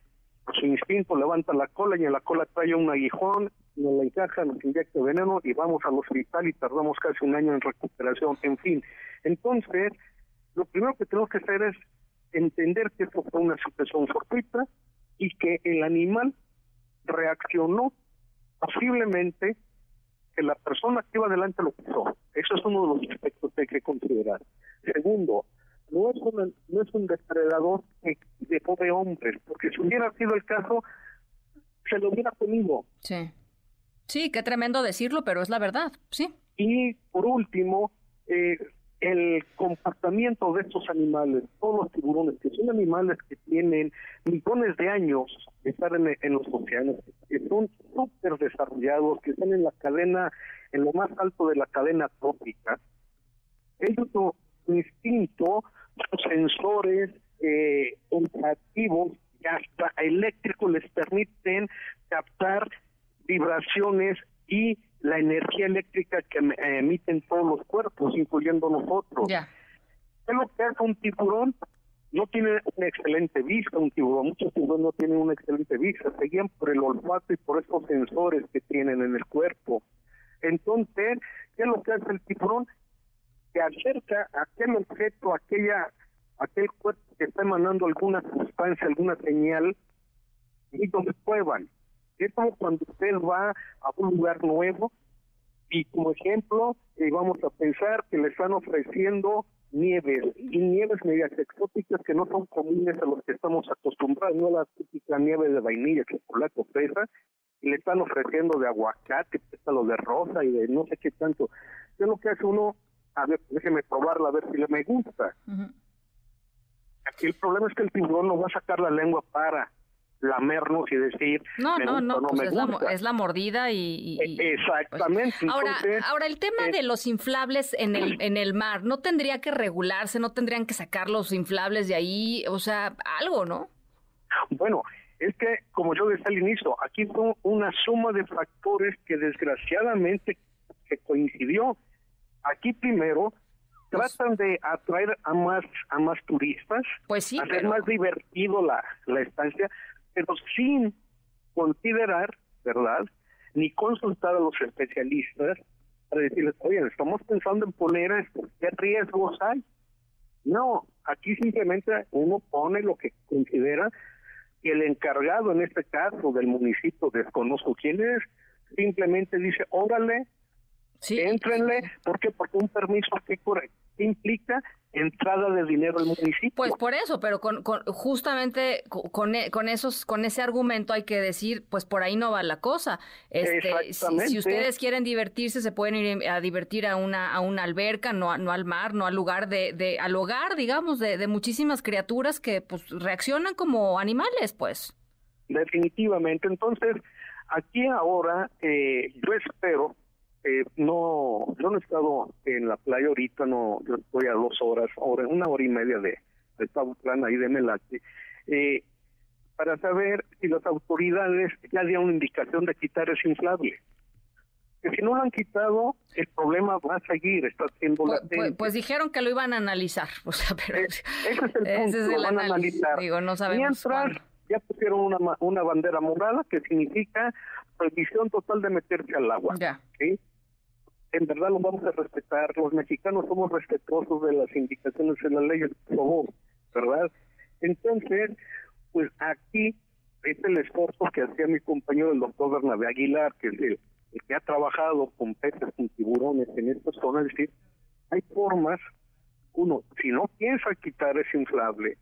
su instinto levanta la cola y en la cola trae un aguijón, nos la encaja, nos inyecta veneno y vamos al hospital y tardamos casi un año en recuperación, en fin. Entonces, lo primero que tenemos que hacer es entender que esto fue una situación fortuita y que el animal reaccionó posiblemente que la persona que iba adelante lo pisó. Eso es uno de los aspectos que hay que considerar. Segundo, no es, no es un depredador de, de hombres, porque si hubiera sido el caso, se lo hubiera comido. Sí. Sí, qué tremendo decirlo, pero es la verdad, sí. Y por último, eh, el comportamiento de estos animales, todos los tiburones, que son animales que tienen millones de años de estar en, en los océanos, que son súper desarrollados, que están en la cadena, en lo más alto de la cadena trópica, ellos su instinto, sensores eh, y hasta eléctricos les permiten captar vibraciones y la energía eléctrica que emiten todos los cuerpos, incluyendo nosotros. Ya. ¿Qué es lo que hace un tiburón? No tiene una excelente vista un tiburón, muchos tiburones no tienen una excelente vista, se guían por el olfato y por estos sensores que tienen en el cuerpo. Entonces, ¿qué es lo que hace el tiburón? Se acerca a aquel objeto, aquella, aquel cuerpo que está emanando alguna sustancia, alguna señal, y donde prueban es como cuando usted va a un lugar nuevo y como ejemplo eh, vamos a pensar que le están ofreciendo nieves y nieves medias exóticas que no son comunes a los que estamos acostumbrados, no la típica nieve de vainilla, chocolate o fresa, y le están ofreciendo de aguacate, lo de rosa y de no sé qué tanto. ¿Qué es lo que hace uno? A ver, déjeme probarla a ver si le me gusta. Aquí el problema es que el tiburón no va a sacar la lengua para lamernos y decir no no no, pues es, La, es, la, mordida y, e, exactamente ahora ahora el tema de los inflables en el *clears throat* en el mar no tendría que regularse no tendrían que sacar los inflables de ahí o sea algo no bueno es que como yo decía al inicio aquí fue una suma de factores que desgraciadamente se coincidió aquí primero pues tratan de atraer a más a más turistas, pues sí, hacer más divertido la, la estancia, pero sin considerar, ¿verdad? Ni consultar a los especialistas para decirles, oye, estamos pensando en poner esto, ¿qué riesgos hay? No, aquí simplemente uno pone lo que considera y el encargado en este caso del municipio, desconozco quién es, simplemente dice, órale, sí, entrenle, ¿por qué? Porque un permiso que implica entrada de dinero al municipio. Pues por eso, pero con, justamente con, e, con, esos con ese argumento hay que decir, pues por ahí no va la cosa. Este, si, ustedes quieren divertirse, se pueden ir a divertir a una a una alberca, no, no al mar, no al lugar de, de al hogar, digamos, de, de muchísimas criaturas que pues reaccionan como animales, pues. Definitivamente. Entonces, aquí ahora eh, yo espero eh, no, yo no he estado en la playa ahorita, no, yo estoy a dos horas, hora, una hora y media de, de plan ahí de Melate, eh, para saber si las autoridades ya dieron una indicación de quitar ese inflable. Que si no lo han quitado, el problema va a seguir, está siendo pues, pues, pues, dijeron que lo iban a analizar, *laughs* o sea, pero... Eh, ese es el punto, lo van a analizar. Digo, no sabemos Mientras, ya pusieron una, una bandera morada que significa prohibición total de meterse al agua. Ya. ¿sí? En verdad lo vamos a respetar. Los mexicanos somos respetuosos de las indicaciones de la ley, favor, ¿verdad? Entonces, pues aquí es el esfuerzo que hacía mi compañero el doctor Bernabé Aguilar, que es el, que ha trabajado con peces, con tiburones en estas zonas, es decir, hay formas, uno, si no piensa quitar ese inflable,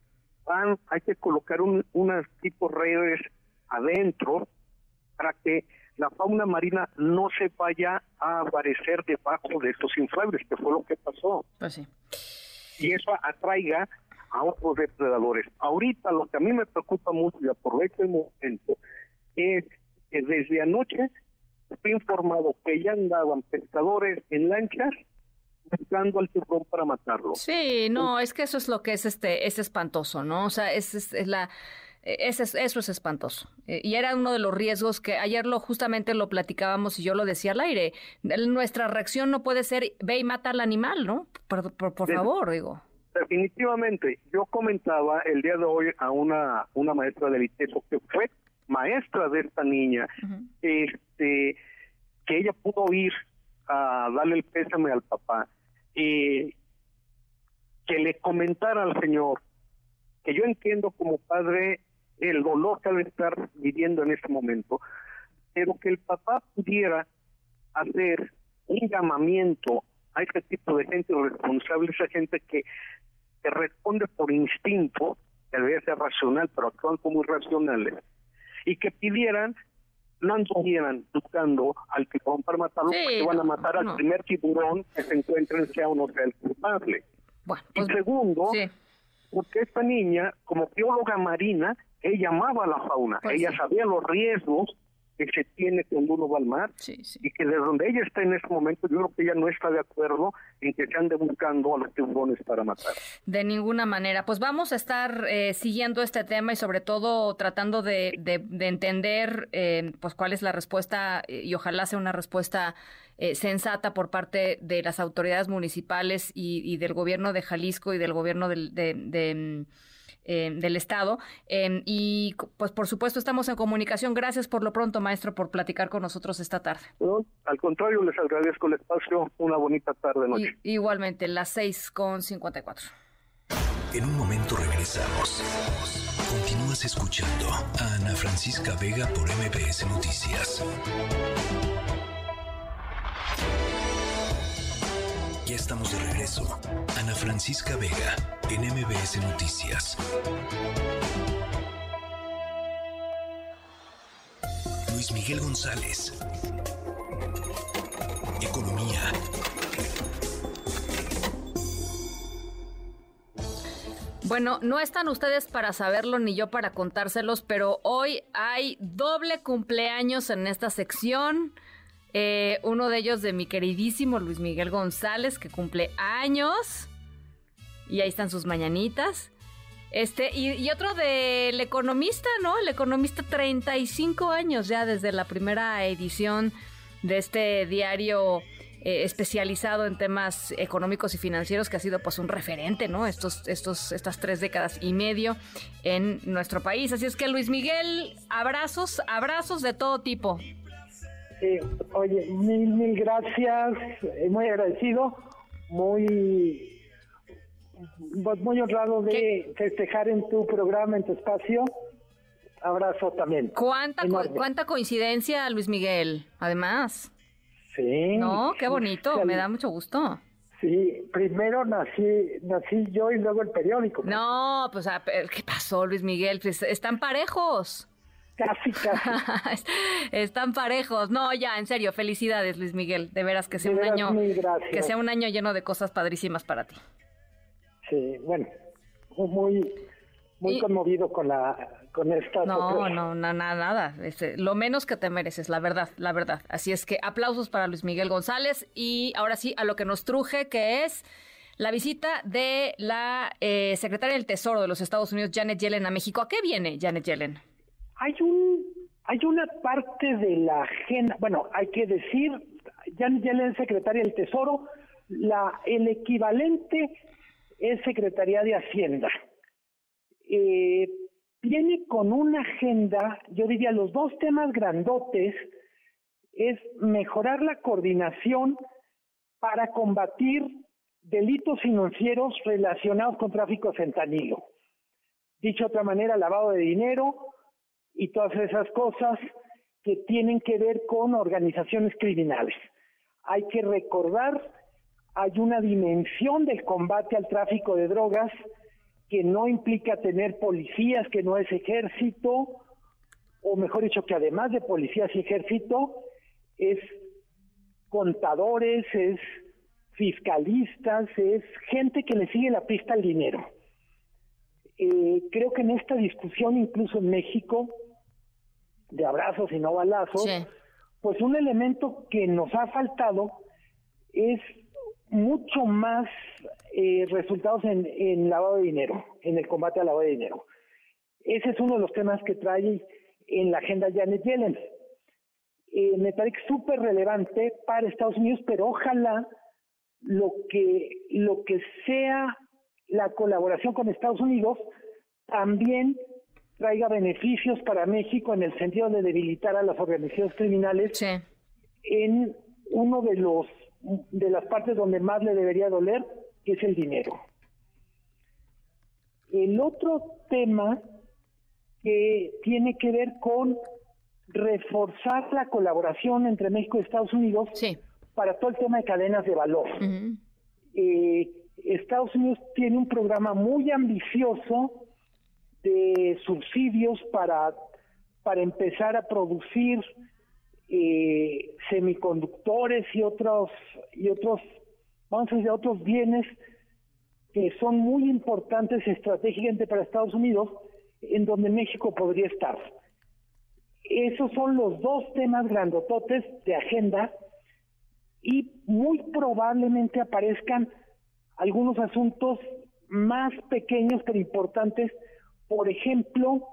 van, hay que colocar un, unas tipo redes adentro para que la fauna marina no se vaya a aparecer debajo de estos inflables, que fue lo que pasó. Pues sí. Y eso atraiga a otros depredadores. Ahorita lo que a mí me preocupa mucho y aprovecho el momento es que desde anoche estoy informado que ya andaban pescadores en lanchas buscando al tiburón para matarlo. Sí, no, es que eso es lo que es este, es espantoso, ¿no? O sea, es, es la e, eso es espantoso. E, y era uno de los riesgos que ayer lo justamente lo platicábamos y yo lo decía al aire. Nuestra reacción no puede ser ve y mata al animal, ¿no? Por, por, favor, digo. Definitivamente. Yo comentaba el día de hoy a una, una maestra del ITESO que fue maestra de esta niña, este, que ella pudo ir a darle el pésame al papá. Eh, que le comentara al señor que yo entiendo como padre el dolor que debe estar viviendo en este momento, pero que el papá pudiera hacer un llamamiento a ese tipo de gente responsable, esa gente que, que responde por instinto, que debe ser racional, pero actúan como irracionales, y que pidieran, no anduvieran buscando al tiburón para matarlo, porque van a matar al primer tiburón que se encuentren, sea o no sea el culpable. y pues, segundo, porque esta niña, como bióloga marina, ella amaba la fauna, pues ella sabía los riesgos que se tiene cuando uno va al mar y que desde donde ella está en este momento yo creo que ella no está de acuerdo en que se ande buscando a los tiburones para matar. De ninguna manera. Pues vamos a estar eh, siguiendo este tema y sobre todo tratando de, de, entender eh, pues cuál es la respuesta eh, y ojalá sea una respuesta sensata por parte de las autoridades municipales y, del gobierno de Jalisco y del gobierno de, de eh, del Estado. Em, y pues por supuesto estamos en comunicación. Gracias por lo pronto, maestro, por platicar con nosotros esta tarde. al contrario, les agradezco el espacio. Una bonita tarde noche. igualmente, las seis con cincuenta y cuatro. En un momento regresamos. Continúas escuchando a Ana Francisca Vega por MBS Noticias. Estamos de regreso. Ana Francisca Vega, en MBS Noticias. Luis Miguel González. Economía. Bueno, no están ustedes para saberlo ni yo para contárselos, pero hoy hay doble cumpleaños en esta sección. Eh, uno de ellos de mi queridísimo Luis Miguel González, que cumple años. Y ahí están sus mañanitas. Este, y, otro del economista, ¿no? El economista, 35 años ya desde la primera edición de este diario eh, especializado en temas económicos y financieros que ha sido pues un referente, ¿no? Estos, estos, estas tres décadas y medio en nuestro país. Así es que Luis Miguel, abrazos, abrazos de todo tipo. Sí, oye, mil, mil gracias, eh, muy agradecido, muy, muy honrado de festejar en tu programa, en tu espacio. Abrazo también. ¿Cuánta, ¿Cuánta coincidencia, Luis Miguel? Además. Sí. No, qué bonito, me da mucho gusto. Sí, primero nací, nací yo y luego el periódico. No, pues, ¿qué pasó, Luis Miguel? Pues están parejos. Casi, casi. *laughs* Están parejos. No, ya, en serio, felicidades, Luis Miguel. De veras que sea un año que sea un año lleno de cosas padrísimas para ti. Sí, bueno, muy muy conmovido con la con esta No, no, nada, nada. Este, lo menos que te mereces, la verdad, la verdad. Así es que aplausos para Luis Miguel González y ahora sí a lo que nos truje que es la visita de la eh, secretaria del Tesoro de los Estados Unidos, Janet Yellen, a México. ¿A qué viene Janet Yellen? Hay un hay una parte de la agenda, bueno, hay que decir, ya Yellen, secretaria del Tesoro, la el equivalente es Secretaría de Hacienda. Eh, viene con una agenda, yo diría, los dos temas grandotes es mejorar la coordinación para combatir delitos financieros relacionados con tráfico de fentanilo. Dicho de otra manera, lavado de dinero, y todas esas cosas que tienen que ver con organizaciones criminales. Hay que recordar, hay una dimensión del combate al tráfico de drogas que no implica tener policías, que no es ejército, o mejor dicho, que además de policías y ejército, es contadores, es fiscalistas, es gente que le sigue la pista al dinero. Eh, creo que en esta discusión, incluso en México, de abrazos y no balazos, pues un elemento que nos ha faltado es mucho más eh, resultados en, en lavado de dinero, en el combate al lavado de dinero. Ese es uno de los temas que trae en la agenda Janet Yellen. Eh, me parece súper relevante para Estados Unidos, pero ojalá lo que, lo que sea la colaboración con Estados Unidos también traiga beneficios para México en el sentido de debilitar a las organizaciones criminales en uno de los de las partes donde más le debería doler, que es el dinero. El otro tema que tiene que ver con reforzar la colaboración entre México y Estados Unidos para todo el tema de cadenas de valor. Eh, Estados Unidos tiene un programa muy ambicioso de subsidios para, para empezar a producir eh, semiconductores y otros y otros vamos a decir otros bienes que son muy importantes estratégicamente para Estados Unidos en donde México podría estar. Esos son los dos temas grandototes de agenda y muy probablemente aparezcan algunos asuntos más pequeños pero importantes, por ejemplo,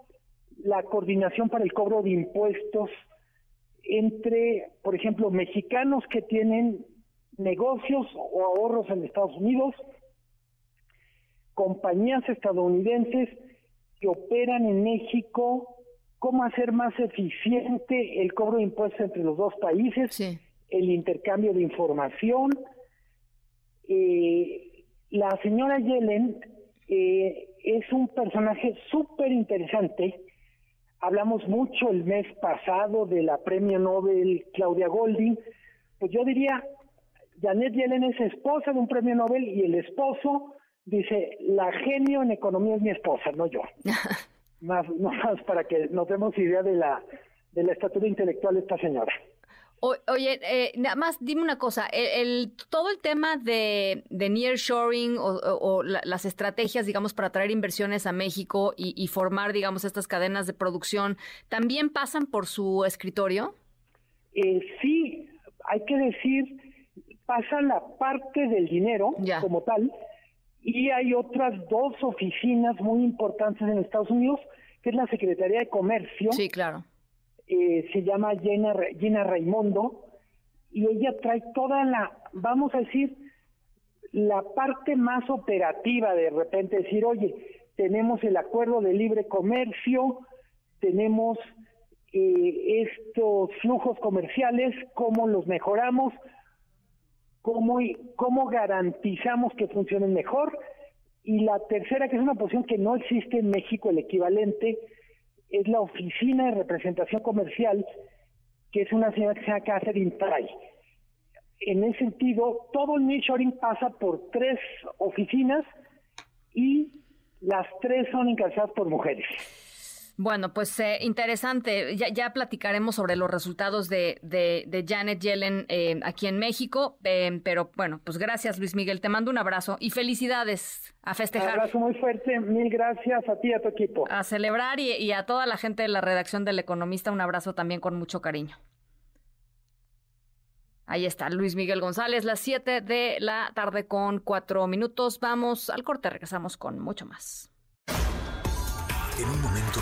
la coordinación para el cobro de impuestos entre, por ejemplo, mexicanos que tienen negocios o ahorros en Estados Unidos, compañías estadounidenses que operan en México, cómo hacer más eficiente el cobro de impuestos entre los dos países, el intercambio de información. Eh, la señora Yellen eh, es un personaje súper interesante. Hablamos mucho el mes pasado de la premio Nobel Claudia Golding. Pues yo diría, Janet Yellen es esposa de un premio Nobel y el esposo dice, la genio en economía es mi esposa, no yo. *laughs* más, *laughs* más para que nos demos idea de la, de la estatura intelectual de esta señora oye, eh, nada más dime una cosa, el, todo el tema de, de nearshoring o, o, las estrategias, digamos, para traer inversiones a México y, formar, digamos, estas cadenas de producción, ¿también pasan por su escritorio? Eh, sí, hay que decir, pasa la parte del dinero como tal, y hay otras dos oficinas muy importantes en Estados Unidos, que es la Secretaría de Comercio. Sí, claro eh, se llama Gina, Gina Raimondo, y ella trae toda la, vamos a decir, la parte más operativa de repente decir, oye, tenemos el acuerdo de libre comercio, tenemos eh, estos flujos comerciales, cómo los mejoramos, cómo, cómo garantizamos que funcionen mejor. Y la tercera, que es una posición que no existe en México, el equivalente, es la oficina de representación comercial, que es una señora que se llama Catherine Try. En ese sentido, todo el nearshoring pasa por tres oficinas y las tres son encabezadas por mujeres. Bueno, pues eh, interesante. Ya, ya, platicaremos sobre los resultados de, de, Janet Yellen eh, aquí en México. Eh, pero bueno, pues gracias Luis Miguel. Te mando un abrazo y felicidades a festejar. Un abrazo muy fuerte. Mil gracias a ti y a tu equipo. A celebrar y, y a toda la gente de la redacción del Economista. Un abrazo también con mucho cariño. Ahí está, Luis Miguel González, las 7 de la tarde con cuatro minutos. Vamos al corte, regresamos con mucho más. En un momento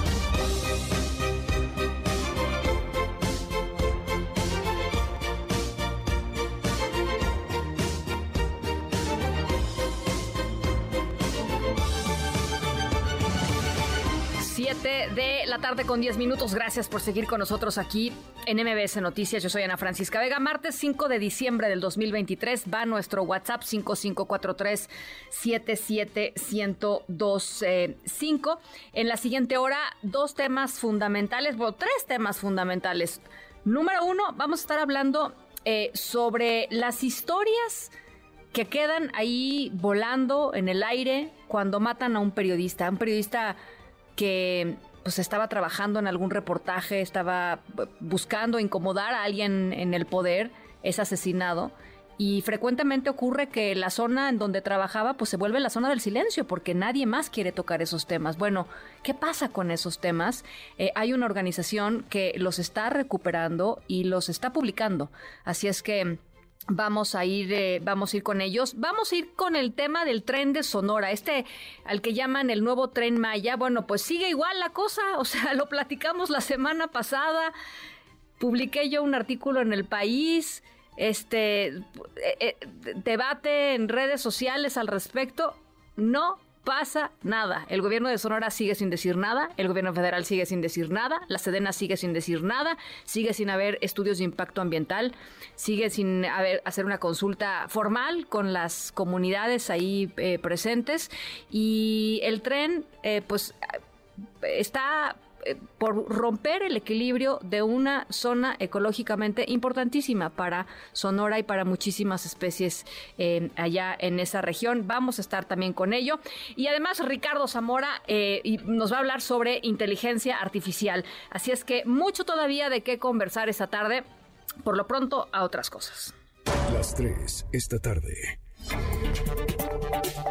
La tarde con 10 minutos. Gracias por seguir con nosotros aquí en MBS Noticias. Yo soy Ana Francisca Vega. Martes 5 de diciembre del 2023 va nuestro WhatsApp 5543 77125. En la siguiente hora, dos temas fundamentales, bueno, tres temas fundamentales. Número uno, vamos a estar hablando eh, sobre las historias que quedan ahí volando en el aire cuando matan a un periodista, un periodista que pues estaba trabajando en algún reportaje, estaba buscando incomodar a alguien en el poder, es asesinado. Y frecuentemente ocurre que la zona en donde trabajaba pues se vuelve la zona del silencio porque nadie más quiere tocar esos temas. Bueno, ¿qué pasa con esos temas? Eh, hay una organización que los está recuperando y los está publicando. Así es que Vamos a ir, eh, vamos a ir con ellos. Vamos a ir con el tema del tren de Sonora, este al que llaman el nuevo tren Maya. Bueno, pues sigue igual la cosa, *laughs* o sea, lo platicamos la semana pasada. Publiqué yo un artículo en el país. este eh, eh, debate en redes sociales al respecto. No pasa nada. El gobierno de Sonora sigue sin decir nada, el gobierno federal sigue sin decir nada, la Sedena sigue sin decir nada, sigue sin haber estudios de impacto ambiental, sigue sin haber hacer una consulta formal con las comunidades ahí eh, presentes y el tren pues está eh, por romper el equilibrio de una zona ecológicamente importantísima para Sonora y para muchísimas especies eh, allá en esa región. Vamos a estar también con ello. Y además Ricardo Zamora eh, nos va a hablar sobre inteligencia artificial. Así es que mucho todavía de qué conversar esta tarde. Por lo pronto, a otras cosas. Las tres esta tarde.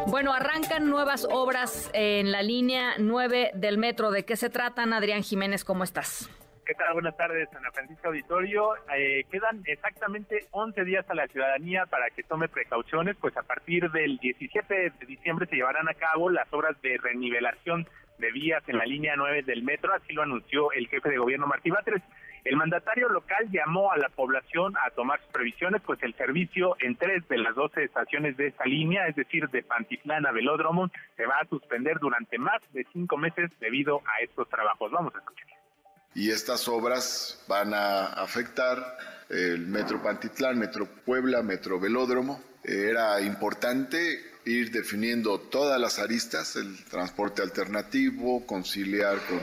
Bueno, arrancan nuevas obras en la línea 9 del metro. ¿De qué se tratan, Adrián Jiménez? ¿Cómo estás? ¿Qué tal? Buenas tardes, Ana Francisca Auditorio. Eh, quedan exactamente 11 días a la ciudadanía para que tome precauciones, pues a partir del 17 de diciembre se llevarán a cabo las obras de renivelación de vías en la línea 9 del metro, así lo anunció el jefe de gobierno Martí Batres. El mandatario local llamó a la población a tomar sus previsiones, pues el servicio en tres de las 12 estaciones de esa línea, es decir, de Pantitlán a Velódromo, se va a suspender durante más de cinco meses debido a estos trabajos. Vamos a escuchar. Y estas obras van a afectar el Metro Pantitlán, Metro Puebla, Metro Velódromo. Era importante ir definiendo todas las aristas, el transporte alternativo, conciliar con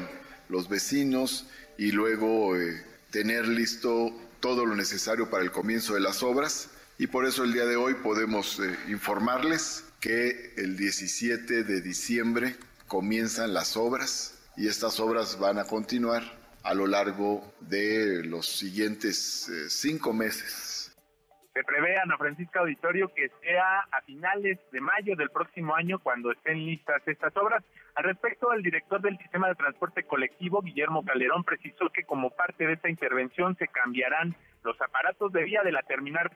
los vecinos y luego eh, tener listo todo lo necesario para el comienzo de las obras. Y por eso el día de hoy podemos eh, informarles que el 17 de diciembre comienzan las obras y estas obras van a continuar a lo largo de los siguientes eh, cinco meses. Se prevé, Ana Francisca Auditorio, que sea a finales de mayo del próximo año cuando estén listas estas obras. Al respecto, el director del sistema de transporte colectivo, Guillermo Calderón, precisó que como parte de esta intervención se cambiarán los aparatos de vía de la terminal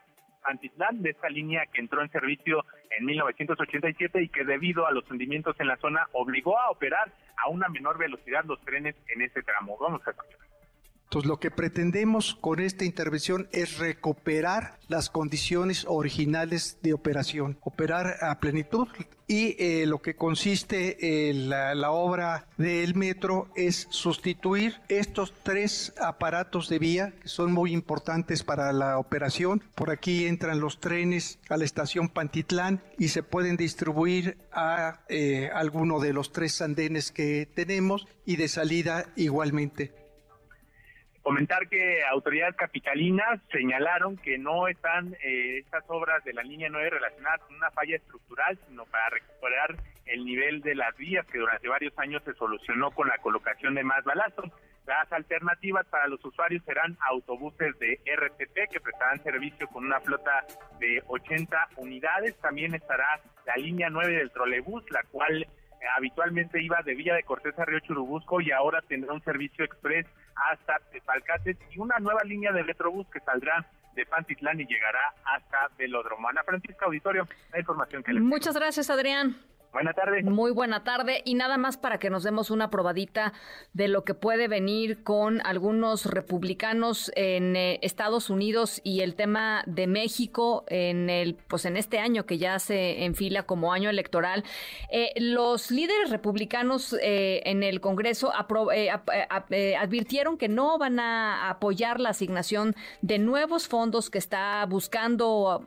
Antitlán, de esta línea que entró en servicio en 1987 y que debido a los hundimientos en la zona obligó a operar a una menor velocidad los trenes en ese tramo. Vamos a escuchar. Entonces, lo que pretendemos con esta intervención es recuperar las condiciones originales de operación, operar a plenitud. Y eh, lo que consiste la, la, obra del metro es sustituir estos tres aparatos de vía que son muy importantes para la operación. Por aquí entran los trenes a la estación Pantitlán y se pueden distribuir a eh, alguno de los tres andenes que tenemos y de salida igualmente. Comentar que autoridades capitalinas señalaron que no están eh, estas obras de la línea 9 relacionadas con una falla estructural, sino para recuperar el nivel de las vías que durante varios años se solucionó con la colocación de más balazos. Las alternativas para los usuarios serán autobuses de RTP que prestarán servicio con una flota de 80 unidades. También estará la línea 9 del trolebús, la cual habitualmente iba de Villa de Cortés a Río Churubusco y ahora tendrá un servicio express hasta Tepalcates y una nueva línea de Metrobús que saldrá de Pantitlán y llegará hasta Velódromo. Ana Francisca Auditorio, la información que le Muchas gracias, Adrián. Buena tarde. Muy buena tarde. Y nada más para que nos demos una probadita de lo que puede venir con algunos republicanos en eh, Estados Unidos y el tema de México en el, pues en este año que ya se enfila como año electoral. Eh, los líderes republicanos eh, en el Congreso advirtieron que no van a apoyar la asignación de nuevos fondos que está buscando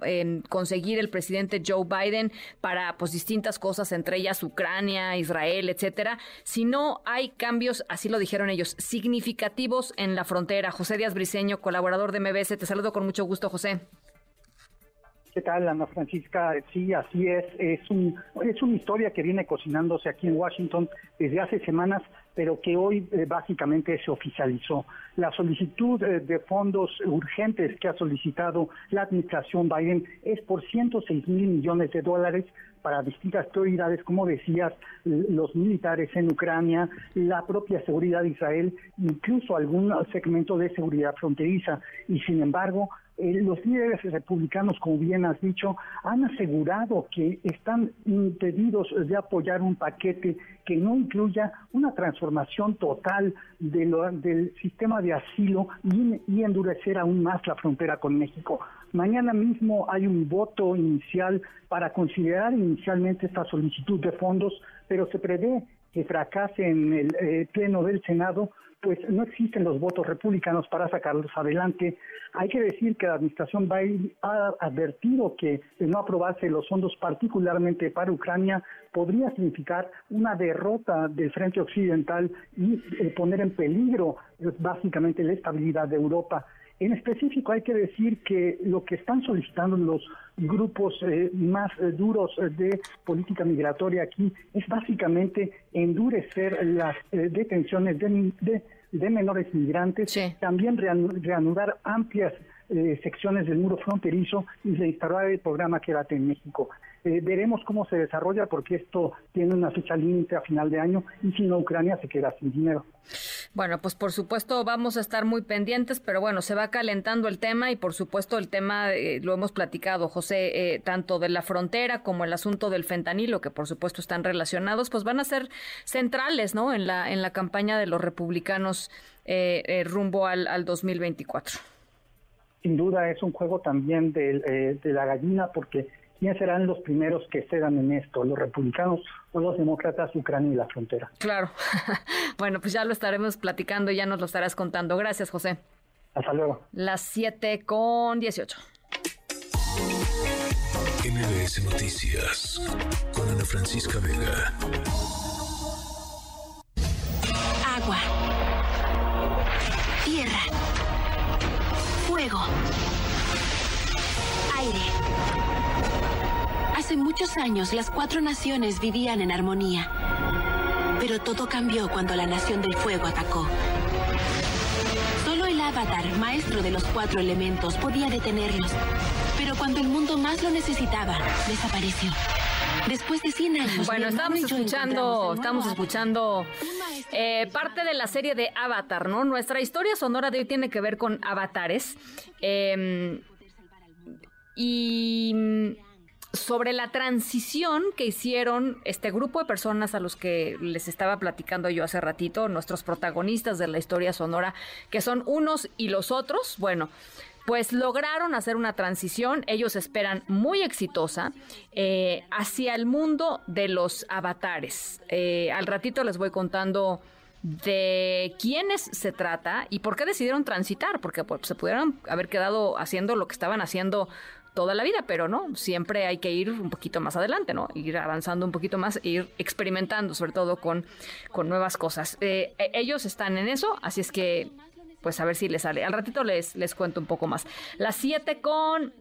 conseguir el presidente Joe Biden para pues distintas cosas entre ellas Ucrania, Israel, etcétera, si no hay cambios, así lo dijeron ellos, significativos en la frontera. José Díaz Briceño, colaborador de MBS, te saludo con mucho gusto, José. ¿Qué tal, Ana Francisca? Sí, así es. Es, un, es una historia que viene cocinándose aquí en Washington desde hace semanas, pero que hoy eh, básicamente se oficializó. La solicitud eh, de fondos urgentes que ha solicitado la administración Biden es por 106 mil millones de dólares para distintas prioridades, como decías, los militares en Ucrania, la propia seguridad de Israel, incluso algún segmento de seguridad fronteriza. Y sin embargo, eh, los líderes republicanos, como bien has dicho, han asegurado que están impedidos de apoyar un paquete que no incluya una transformación total del sistema de asilo y, endurecer aún más la frontera con México. Mañana mismo hay un voto inicial para considerar inicialmente esta solicitud de fondos, pero se prevé que fracase en el eh, pleno del Senado pues no existen los votos republicanos para sacarlos adelante. Hay que decir que la administración Biden ha advertido que no aprobarse los fondos particularmente para Ucrania podría significar una derrota del frente occidental y eh, poner en peligro eh, básicamente la estabilidad de Europa. En específico hay que decir que lo que están solicitando los grupos eh, más duros de política migratoria aquí es básicamente endurecer las detenciones de, de menores migrantes, también reanudar amplias eh, secciones del muro fronterizo y reinstalar el programa Quédate en México. Eh, veremos cómo se desarrolla porque esto tiene una fecha límite a final de año y si no Ucrania se queda sin dinero. Bueno, pues por supuesto vamos a estar muy pendientes, pero bueno, se va calentando el tema y por supuesto el tema, eh, lo hemos platicado, José, tanto de la frontera como el asunto del fentanilo, que por supuesto están relacionados, pues van a ser centrales, ¿no? En la, en la campaña de los republicanos rumbo al, al 2024 sin duda es un juego también eh, de, la gallina, porque ¿quiénes serán los primeros que cedan en esto? ¿Los republicanos o los demócratas, Ucrania y la frontera? Claro. *laughs* bueno, pues ya lo estaremos platicando y ya nos lo estarás contando. Gracias, José. Hasta luego. Las 7 con 18. MBS Noticias con Ana Francisca Vega. Agua. Tierra Fuego. Hace muchos años las cuatro naciones vivían en armonía. Pero todo cambió cuando la nación del fuego atacó. Solo el avatar, maestro de los cuatro elementos, podía detenerlos. Pero cuando el mundo más lo necesitaba, desapareció. Después de 100 años. Bueno, estamos escuchando, estamos escuchando eh, parte de la serie de Avatar, ¿no? Nuestra historia sonora de hoy tiene que ver con avatares. Em, y sobre la transición que hicieron este grupo de personas a los que les estaba platicando yo hace ratito, nuestros protagonistas de la historia sonora, que son unos y los otros, bueno, pues lograron hacer una transición, ellos esperan muy exitosa, eh, hacia el mundo de los avatares. Eh, al ratito les voy contando de quiénes se trata y por qué decidieron transitar, porque pues, se pudieron haber quedado haciendo lo que estaban haciendo toda la vida, pero no, siempre hay que ir un poquito más adelante, ¿no? Ir avanzando un poquito más, e ir experimentando, sobre todo con, con nuevas cosas. Eh, e, ellos están en eso, así es que pues a ver si les sale. Al ratito les, les cuento un poco más. Las 7 con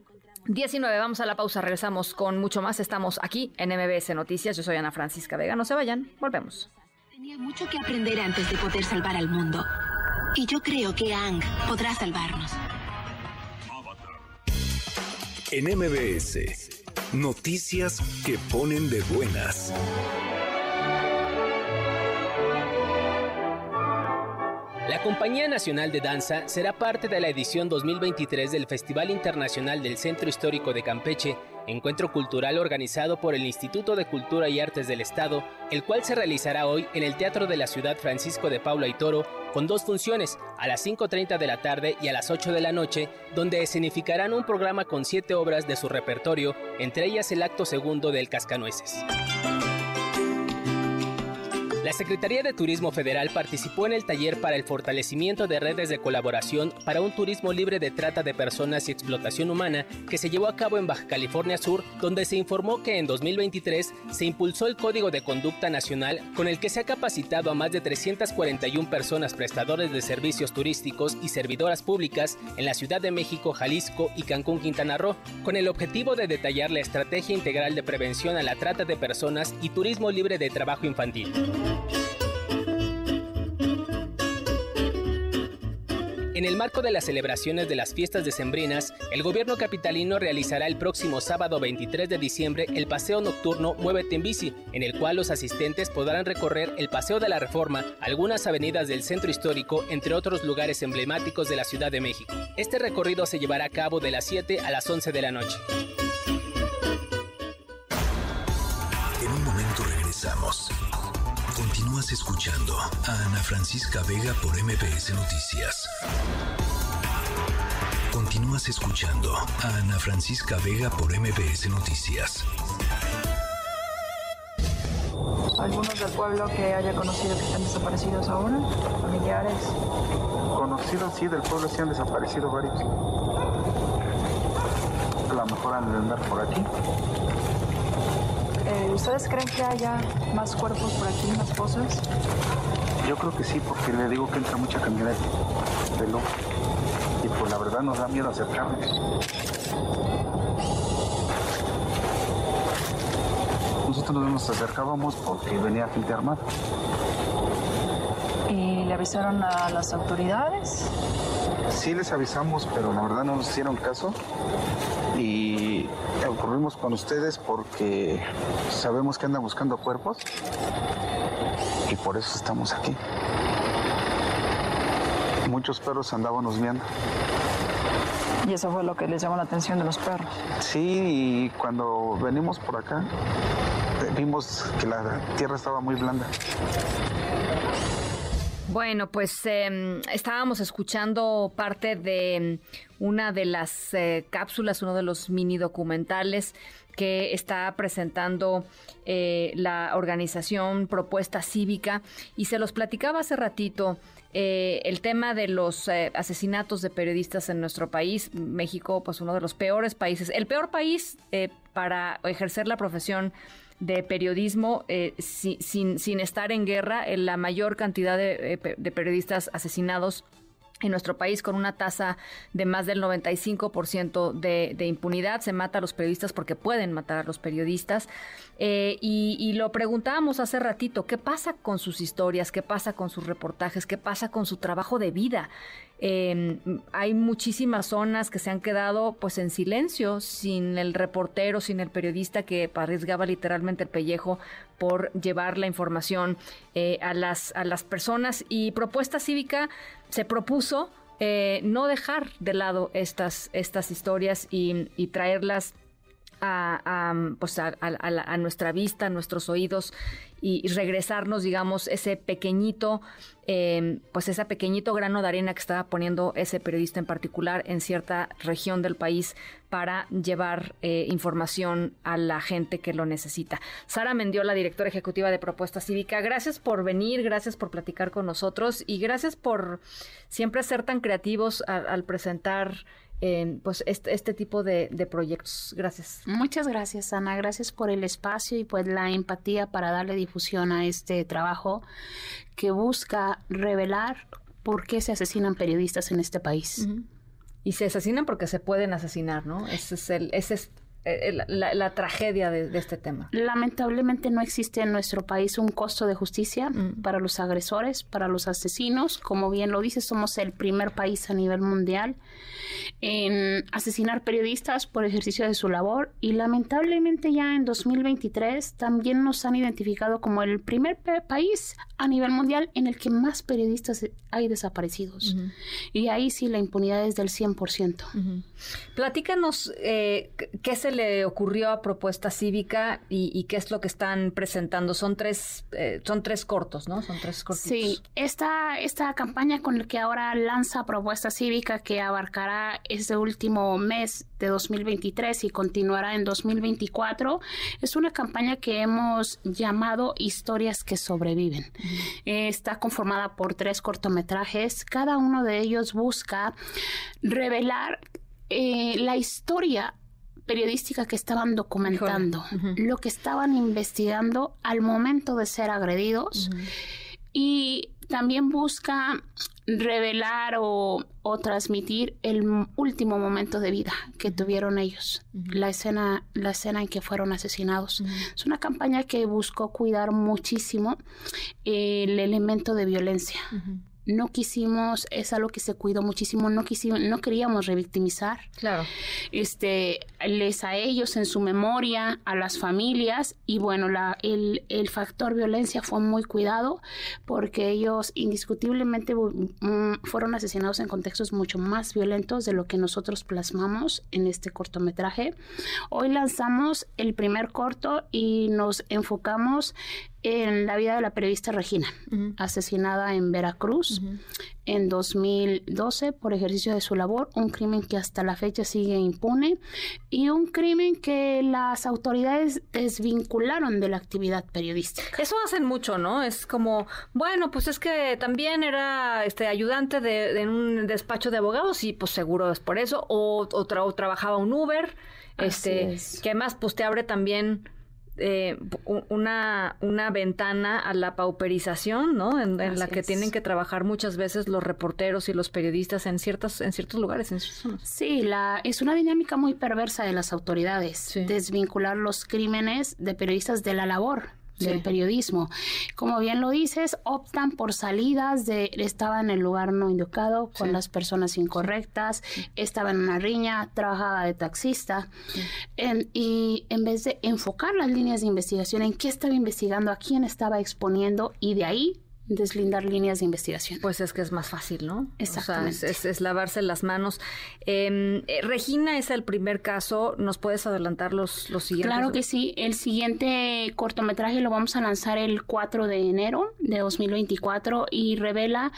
19, vamos a la pausa, regresamos con mucho más. Estamos aquí en MBS Noticias. Yo soy Ana Francisca Vega. No se vayan, volvemos. Tenía mucho que aprender antes de poder salvar al mundo. Y yo creo que Ang podrá salvarnos. En MBS, noticias que ponen de buenas. La Compañía Nacional de Danza será parte de la edición 2023 del Festival Internacional del Centro Histórico de Campeche, encuentro cultural organizado por el Instituto de Cultura y Artes del Estado, el cual se realizará hoy en el Teatro de la Ciudad Francisco de Paula y Toro, con dos funciones, a las 5.30 de la tarde y a las 8 de la noche, donde escenificarán un programa con siete obras de su repertorio, entre ellas el acto segundo del Cascanueces. La Secretaría de Turismo Federal participó en el taller para el fortalecimiento de redes de colaboración para un turismo libre de trata de personas y explotación humana que se llevó a cabo en Baja California Sur, donde se informó que en 2023 se impulsó el Código de Conducta Nacional con el que se ha capacitado a más de 341 personas prestadores de servicios turísticos y servidoras públicas en la Ciudad de México, Jalisco y Cancún, Quintana Roo, con el objetivo de detallar la estrategia integral de prevención a la trata de personas y turismo libre de trabajo infantil. En el marco de las celebraciones de las fiestas decembrinas, el gobierno capitalino realizará el próximo sábado 23 de diciembre el paseo nocturno Muévete en bici, en el cual los asistentes podrán recorrer el Paseo de la Reforma, algunas avenidas del centro histórico, entre otros lugares emblemáticos de la Ciudad de México. Este recorrido se llevará a cabo de las 7 a las 11 de la noche. En un momento regresamos. Continúas escuchando a Ana Francisca Vega por MBS Noticias. Continúas escuchando a Ana Francisca Vega por MBS Noticias. ¿Algunos del pueblo que haya conocido que están desaparecidos ahora? ¿Familiares? Conocidos, sí, del pueblo sí han desaparecido varios. A lo mejor han de andar por aquí. Eh, ¿Ustedes creen que haya más cuerpos por aquí, más fosas? Yo creo que sí, porque le digo que entra mucha camioneta de luz. Y pues la verdad nos da miedo acercarnos. Nosotros no nos acercábamos porque venía gente armada. ¿Y le avisaron a las autoridades? Sí les avisamos, pero la verdad no nos hicieron caso. Y ocurrimos con ustedes porque sabemos que andan buscando cuerpos. Y por eso estamos aquí. Muchos perros andábamos viendo. Y eso fue lo que les llamó la atención de los perros. Sí, y cuando venimos por acá, vimos que la tierra estaba muy blanda. Bueno, pues eh, estábamos escuchando parte de una de las eh, cápsulas, uno de los mini documentales que está presentando eh, la organización Propuesta Cívica y se los platicaba hace ratito. Eh, el tema de los eh, asesinatos de periodistas en nuestro país, México, pues uno de los peores países, el peor país eh, para ejercer la profesión de periodismo eh, si- sin, sin estar en guerra, en la mayor cantidad de, eh, de periodistas asesinados en nuestro país con una tasa de más del 95% de, de impunidad. Se mata a los periodistas porque pueden matar a los periodistas. Eh, y, y lo preguntábamos hace ratito, ¿qué pasa con sus historias? ¿Qué pasa con sus reportajes? ¿Qué pasa con su trabajo de vida? Eh, hay muchísimas zonas que se han quedado pues en silencio, sin el reportero, sin el periodista que arriesgaba literalmente el pellejo por llevar la información eh, a, las, a las personas. Y Propuesta Cívica se propuso eh, no dejar de lado estas, estas historias y traerlas a, pues a, nuestra vista, a nuestros oídos y, regresarnos, digamos, ese pequeñito, eh, pues ese pequeñito grano de arena que estaba poniendo ese periodista en particular en cierta región del país para llevar eh, información a la gente que lo necesita. Sara Mendiola, directora ejecutiva de Propuesta Cívica, gracias por venir, gracias por platicar con nosotros y gracias por siempre ser tan creativos al presentar eh, pues este, este tipo de, de proyectos. Gracias. Muchas gracias, Ana. Gracias por el espacio y pues la empatía para darle difusión a este trabajo que busca revelar por qué se asesinan periodistas en este país. Y se asesinan porque se pueden asesinar, ¿no? Ese es el, ese es la, la- la tragedia de, de este tema. Lamentablemente no existe en nuestro país un costo de justicia para los agresores, para los asesinos. Como bien lo dice, somos el primer país a nivel mundial en asesinar periodistas por ejercicio de su labor y lamentablemente ya en 2023 también nos han identificado como el primer país a nivel mundial en el que más periodistas hay desaparecidos. Y ahí sí la impunidad es del 100%. Platícanos eh, qué- qué se le ocurrió a Propuesta Cívica y, y qué es lo que están presentando. Son tres, eh, son tres cortos, ¿no? Son tres cortos. Sí, esta, esta campaña con la que ahora lanza Propuesta Cívica que abarcará este último mes de 2023 y continuará en 2024 es una campaña que hemos llamado Historias que sobreviven. Eh, Está conformada por tres cortometrajes. Cada uno de ellos busca revelar eh, la historia periodística que estaban documentando, lo que estaban investigando al momento de ser agredidos y también busca revelar o, o transmitir el último momento de vida que tuvieron ellos, la escena, la escena en que fueron asesinados. Es una campaña que buscó cuidar muchísimo el elemento de violencia. No quisimos, es algo que se cuidó muchísimo, no quisimos, no queríamos revictimizar. Claro. Este, les a ellos en su memoria, a las familias, y bueno, la, el, el factor violencia fue muy cuidado porque ellos indiscutiblemente mm, fueron asesinados en contextos mucho más violentos de lo que nosotros plasmamos en este cortometraje. Hoy lanzamos el primer corto y nos enfocamos en la vida de la periodista Regina, asesinada en Veracruz en 2012 por ejercicio de su labor, un crimen que hasta la fecha sigue impune y un crimen que las autoridades desvincularon de la actividad periodística. Eso hacen mucho, ¿no? Es como, bueno, pues es que también era este ayudante de, en un despacho de abogados y pues seguro es por eso, o, trabajaba un Uber, este, que además pues te abre también eh, una, una ventana a la pauperización, ¿no? En, la que tienen que trabajar muchas veces los reporteros y los periodistas en ciertas, en ciertos lugares, en Sí, la, es una dinámica muy perversa de las autoridades, desvincular los crímenes de periodistas de la labor del periodismo. Como bien lo dices, optan por salidas de estaba en el lugar no indicado con las personas incorrectas, estaba en una riña, trabajaba de taxista. Y en vez de enfocar las líneas de investigación en qué estaba investigando, a quién estaba exponiendo y de ahí deslindar líneas de investigación. Pues es que es más fácil, ¿no? Exactamente. es, lavarse las manos. Em, eh, Regina es el primer caso. ¿Nos puedes adelantar los, los siguientes? Claro que sí. El siguiente cortometraje lo vamos a lanzar el 4 de enero de 2024 y revela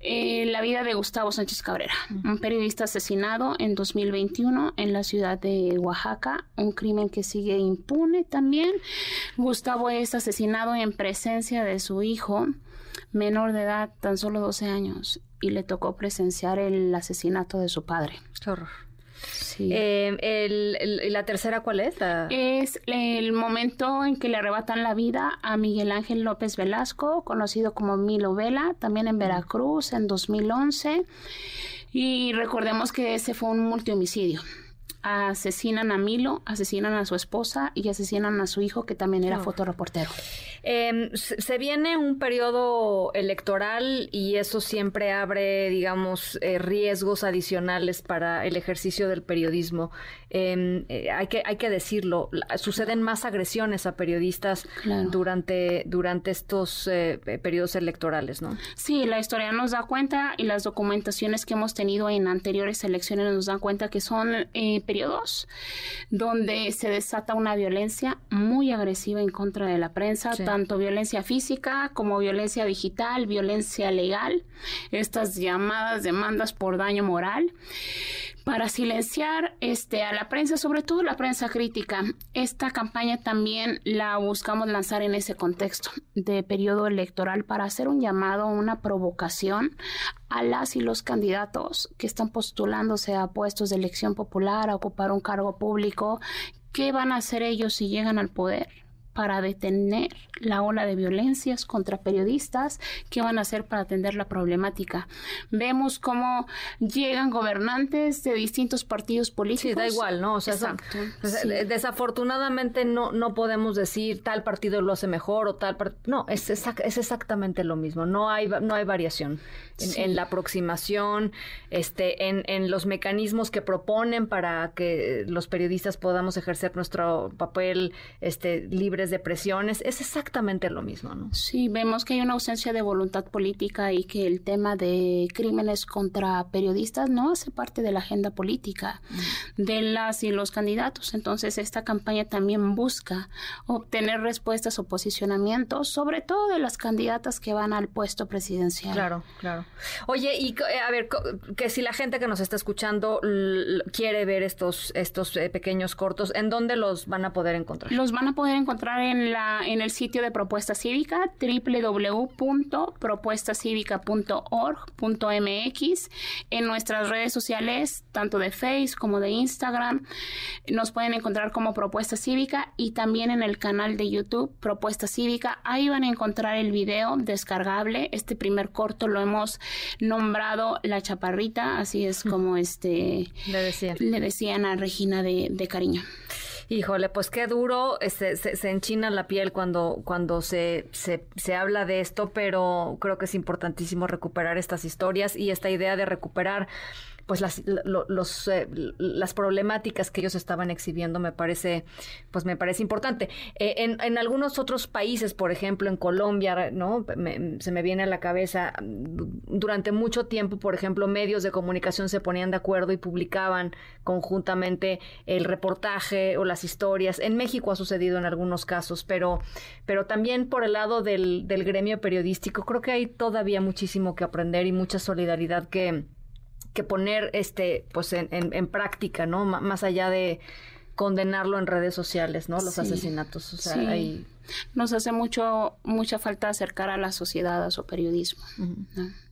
eh, la vida de Gustavo Sánchez Cabrera, un periodista asesinado en 2021 en la ciudad de Oaxaca, un crimen que sigue impune también. Gustavo es asesinado en presencia de su hijo menor de edad, tan solo 12 años, y le tocó presenciar el asesinato de su padre. Qué horror. Sí. Eh, el, ¿La tercera cuál es? Es el momento en que le arrebatan la vida a Miguel Ángel López Velasco, conocido como Milo Vela, también en Veracruz en 2011. Y recordemos que ese fue un multihomicidio asesinan a Milo, asesinan a su esposa y asesinan a su hijo que también era fotoreportero. Em, se viene un periodo electoral y eso siempre abre, digamos, eh, riesgos adicionales para el ejercicio del periodismo. Em, eh, hay, que, hay que decirlo, suceden más agresiones a periodistas durante, durante estos eh, periodos electorales, ¿no? Sí, la historia nos da cuenta y las documentaciones que hemos tenido en anteriores elecciones nos dan cuenta que son periodos donde se desata una violencia muy agresiva en contra de la prensa, tanto violencia física como violencia digital, violencia legal, estas llamadas demandas por daño moral para silenciar este, a la prensa, sobre todo la prensa crítica. Esta campaña también la buscamos lanzar en ese contexto de periodo electoral para hacer un llamado, una provocación a las y los candidatos que están postulándose a puestos de elección popular, a ocupar un cargo público. ¿Qué van a hacer ellos si llegan al poder? Para detener la ola de violencias contra periodistas, qué van a hacer para atender la problemática. Vemos cómo llegan gobernantes de distintos partidos políticos. Sí, da igual, ¿no? O sea, desafortunadamente no, no podemos decir tal partido lo hace mejor o tal partido. No, es, es exactamente lo mismo. No hay, no hay variación en, la aproximación, este, en, en los mecanismos que proponen para que los periodistas podamos ejercer nuestro papel este, libres de presiones, es exactamente lo mismo, ¿no? Sí, vemos que hay una ausencia de voluntad política y que el tema de crímenes contra periodistas no hace parte de la agenda política mm. de las y los candidatos. Entonces, esta campaña también busca obtener respuestas o posicionamientos, sobre todo de las candidatas que van al puesto presidencial. Claro, claro. Oye, y eh, a ver, que si la gente que nos está escuchando quiere ver estos, estos eh, pequeños cortos, ¿en dónde los van a poder encontrar? Los van a poder encontrar en, la, en el sitio de Propuesta Cívica, www.propuestacivica.org.mx, en nuestras redes sociales, tanto de Facebook como de Instagram, nos pueden encontrar como Propuesta Cívica y también en el canal de YouTube Propuesta Cívica. Ahí van a encontrar el video descargable. Este primer corto lo hemos nombrado La Chaparrita, así es como este le, decían. le decían a Regina de, de cariño. Híjole, pues qué duro, este, se, se, enchina la piel cuando, cuando se, se, se, habla de esto, pero creo que es importantísimo recuperar estas historias y esta idea de recuperar pues las, eh, las problemáticas que ellos estaban exhibiendo me parece, pues me parece importante. Eh, en, en, algunos otros países, por ejemplo, en Colombia, ¿no? se me viene a la cabeza, durante mucho tiempo, por ejemplo, medios de comunicación se ponían de acuerdo y publicaban conjuntamente el reportaje o las historias. En México ha sucedido en algunos casos, pero, pero también por el lado del, del gremio periodístico, creo que hay todavía muchísimo que aprender y mucha solidaridad que que poner este pues en, en, práctica, ¿no? más allá de condenarlo en redes sociales, ¿no? Los asesinatos. O sea, sí. Nos hace mucho, mucha falta acercar a la sociedad a su periodismo.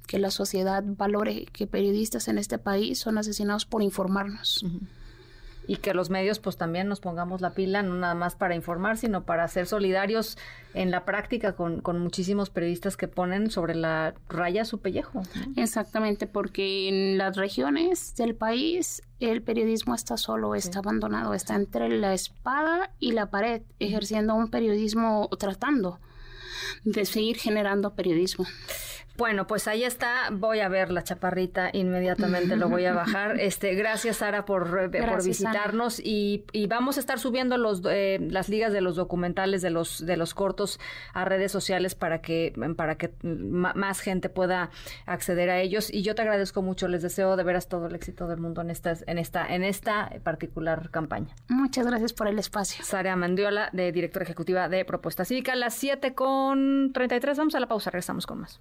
Que la sociedad valore que periodistas en este país son asesinados por informarnos y que los medios pues también nos pongamos la pila, no nada más para informar, sino para ser solidarios en la práctica con, con muchísimos periodistas que ponen sobre la raya su pellejo. Exactamente, porque en las regiones del país el periodismo está solo, está abandonado, está entre la espada y la pared, ejerciendo un periodismo, tratando de seguir generando periodismo. Bueno, pues ahí está. Voy a ver la chaparrita inmediatamente, lo voy a *laughs* bajar. Este, gracias Sara por, eh, por visitarnos y, y, vamos a estar subiendo los eh, las ligas de los documentales de los de los cortos a redes sociales para que para que más gente pueda acceder a ellos. Y yo te agradezco mucho. Les deseo de veras todo el éxito del mundo en esta en esta en esta particular campaña. Muchas gracias por el espacio. Sara Mandiola, de directora ejecutiva de Propuesta Cívica. Las 7 con 33. Vamos a la pausa. Regresamos con más.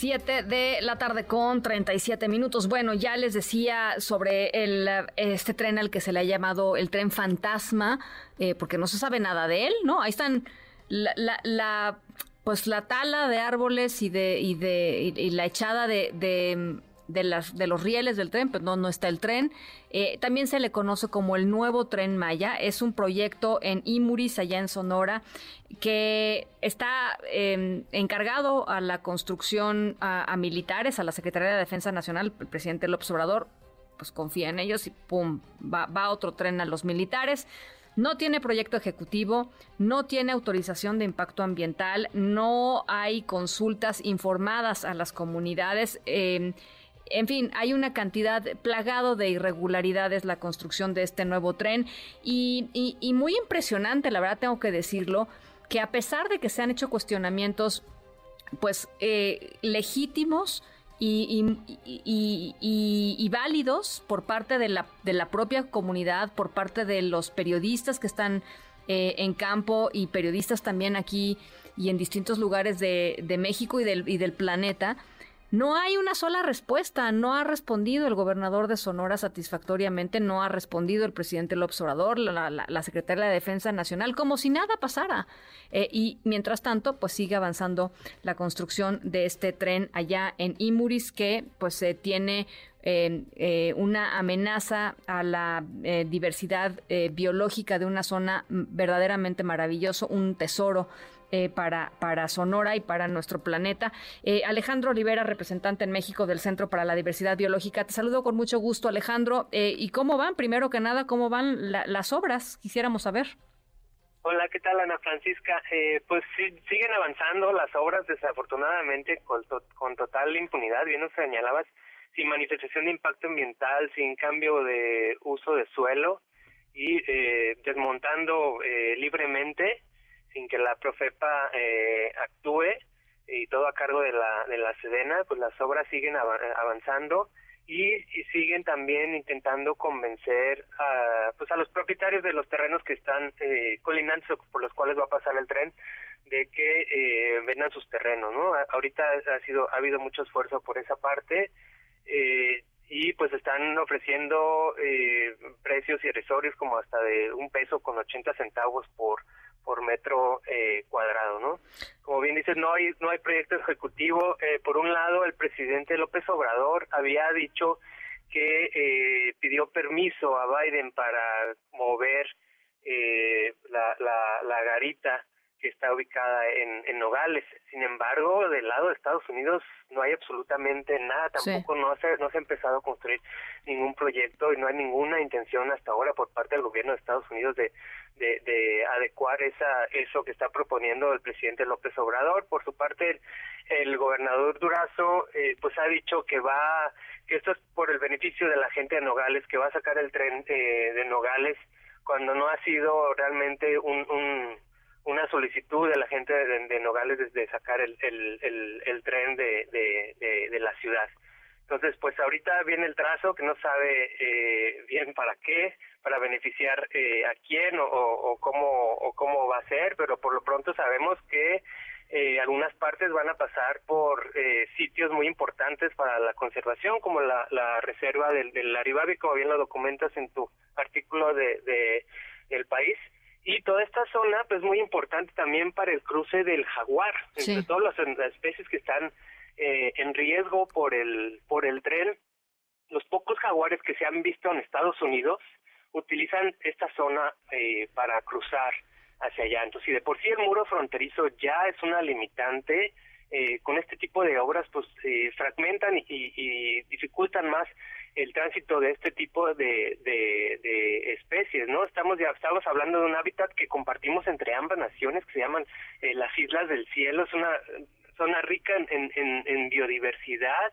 7 de la tarde con 37 minutos. Bueno, ya les decía sobre el, este tren al que se le ha llamado el tren fantasma, eh, porque no se sabe nada de él, ¿no? Ahí están la, pues la tala de árboles y de y de y la echada de, de los rieles del tren, pero no, no está el tren. Eh, también se le conoce como el nuevo tren Maya. Es un proyecto en Imuris, allá en Sonora, que está em, encargado a la construcción a, militares, a la Secretaría de Defensa Nacional. El presidente López Obrador pues confía en ellos y pum, va, otro tren a los militares. No tiene proyecto ejecutivo, no tiene autorización de impacto ambiental, no hay consultas informadas a las comunidades. Eh, en fin, hay una cantidad plagado de irregularidades la construcción de este nuevo tren y, muy impresionante, la verdad tengo que decirlo, que a pesar de que se han hecho cuestionamientos pues eh, legítimos, y, válidos por parte de la, de la propia comunidad, por parte de los periodistas que están eh, en campo y periodistas también aquí y en distintos lugares de, México y del planeta, no hay una sola respuesta, no ha respondido el gobernador de Sonora satisfactoriamente, no ha respondido el presidente López Obrador, la, la, secretaria de Defensa Nacional, como si nada pasara. Eh, y mientras tanto, pues sigue avanzando la construcción de este tren allá en Imuris, que pues se tiene eh, eh, una amenaza a la diversidad biológica de una zona verdaderamente maravilloso, un tesoro eh, para, para Sonora y para nuestro planeta. Eh, Alejandro Olivera, representante en México del Centro para la Diversidad Biológica. Te saludo con mucho gusto, Alejandro. Eh, ¿Y cómo van, primero que nada, cómo van las obras? Quisiéramos saber. Hola, ¿qué tal Ana Francisca? pues siguen avanzando las obras, desafortunadamente, con, con total impunidad, bien nos señalabas, sin manifestación de impacto ambiental, sin cambio de uso de suelo y desmontando libremente sin que la Profepa eh, actúe y todo a cargo de la, de la Sedena, pues las obras siguen avanzando y, siguen también intentando convencer a, pues a los propietarios de los terrenos que están eh, colindantes por los cuales va a pasar el tren de que eh, vendan sus terrenos, ¿no? Ahorita ha sido ha habido mucho esfuerzo por esa parte eh, y pues están ofreciendo eh, precios irrisorios como hasta de un peso con 80 centavos por por metro eh, cuadrado, ¿no? Como bien dices, no hay no hay proyecto ejecutivo. Eh, por un lado, el presidente López Obrador había dicho que eh, pidió permiso a Biden para mover eh, la, la, la garita que está ubicada en, en Nogales. Sin embargo, del lado de Estados Unidos no hay absolutamente nada, tampoco no, se, no se ha empezado a construir ningún proyecto y no hay ninguna intención hasta ahora por parte del gobierno de Estados Unidos de, de, de adecuar esa eso que está proponiendo el presidente López Obrador. Por su parte, el, gobernador Durazo eh, pues ha dicho que va, que esto es por el beneficio de la gente de Nogales, que va a sacar el tren eh, de Nogales cuando no ha sido realmente un, un una solicitud de la gente de, de Nogales desde sacar el, el, el, el tren de, de, de, la ciudad. Entonces, pues ahorita viene el trazo que no sabe eh, bien para qué, para beneficiar eh, a quién o, o, cómo o cómo va a ser, pero por lo pronto sabemos que eh, algunas partes van a pasar por eh, sitios muy importantes para la conservación, como la, la reserva del, del Aribabi, como bien lo documentas en tu artículo de, de del país. Y toda esta zona pues muy importante también para el cruce del jaguar entre todas las, especies que están eh, en riesgo por el por el tren los pocos jaguares que se han visto en Estados Unidos utilizan esta zona eh, para cruzar hacia allá entonces si de por sí el muro fronterizo ya es una limitante eh, con este tipo de obras pues eh, fragmentan y, y dificultan más el tránsito de este tipo de, de, especies, ¿no? Estamos ya estamos hablando de un hábitat que compartimos entre ambas naciones que se llaman eh, las Islas del Cielo, es una zona rica en, biodiversidad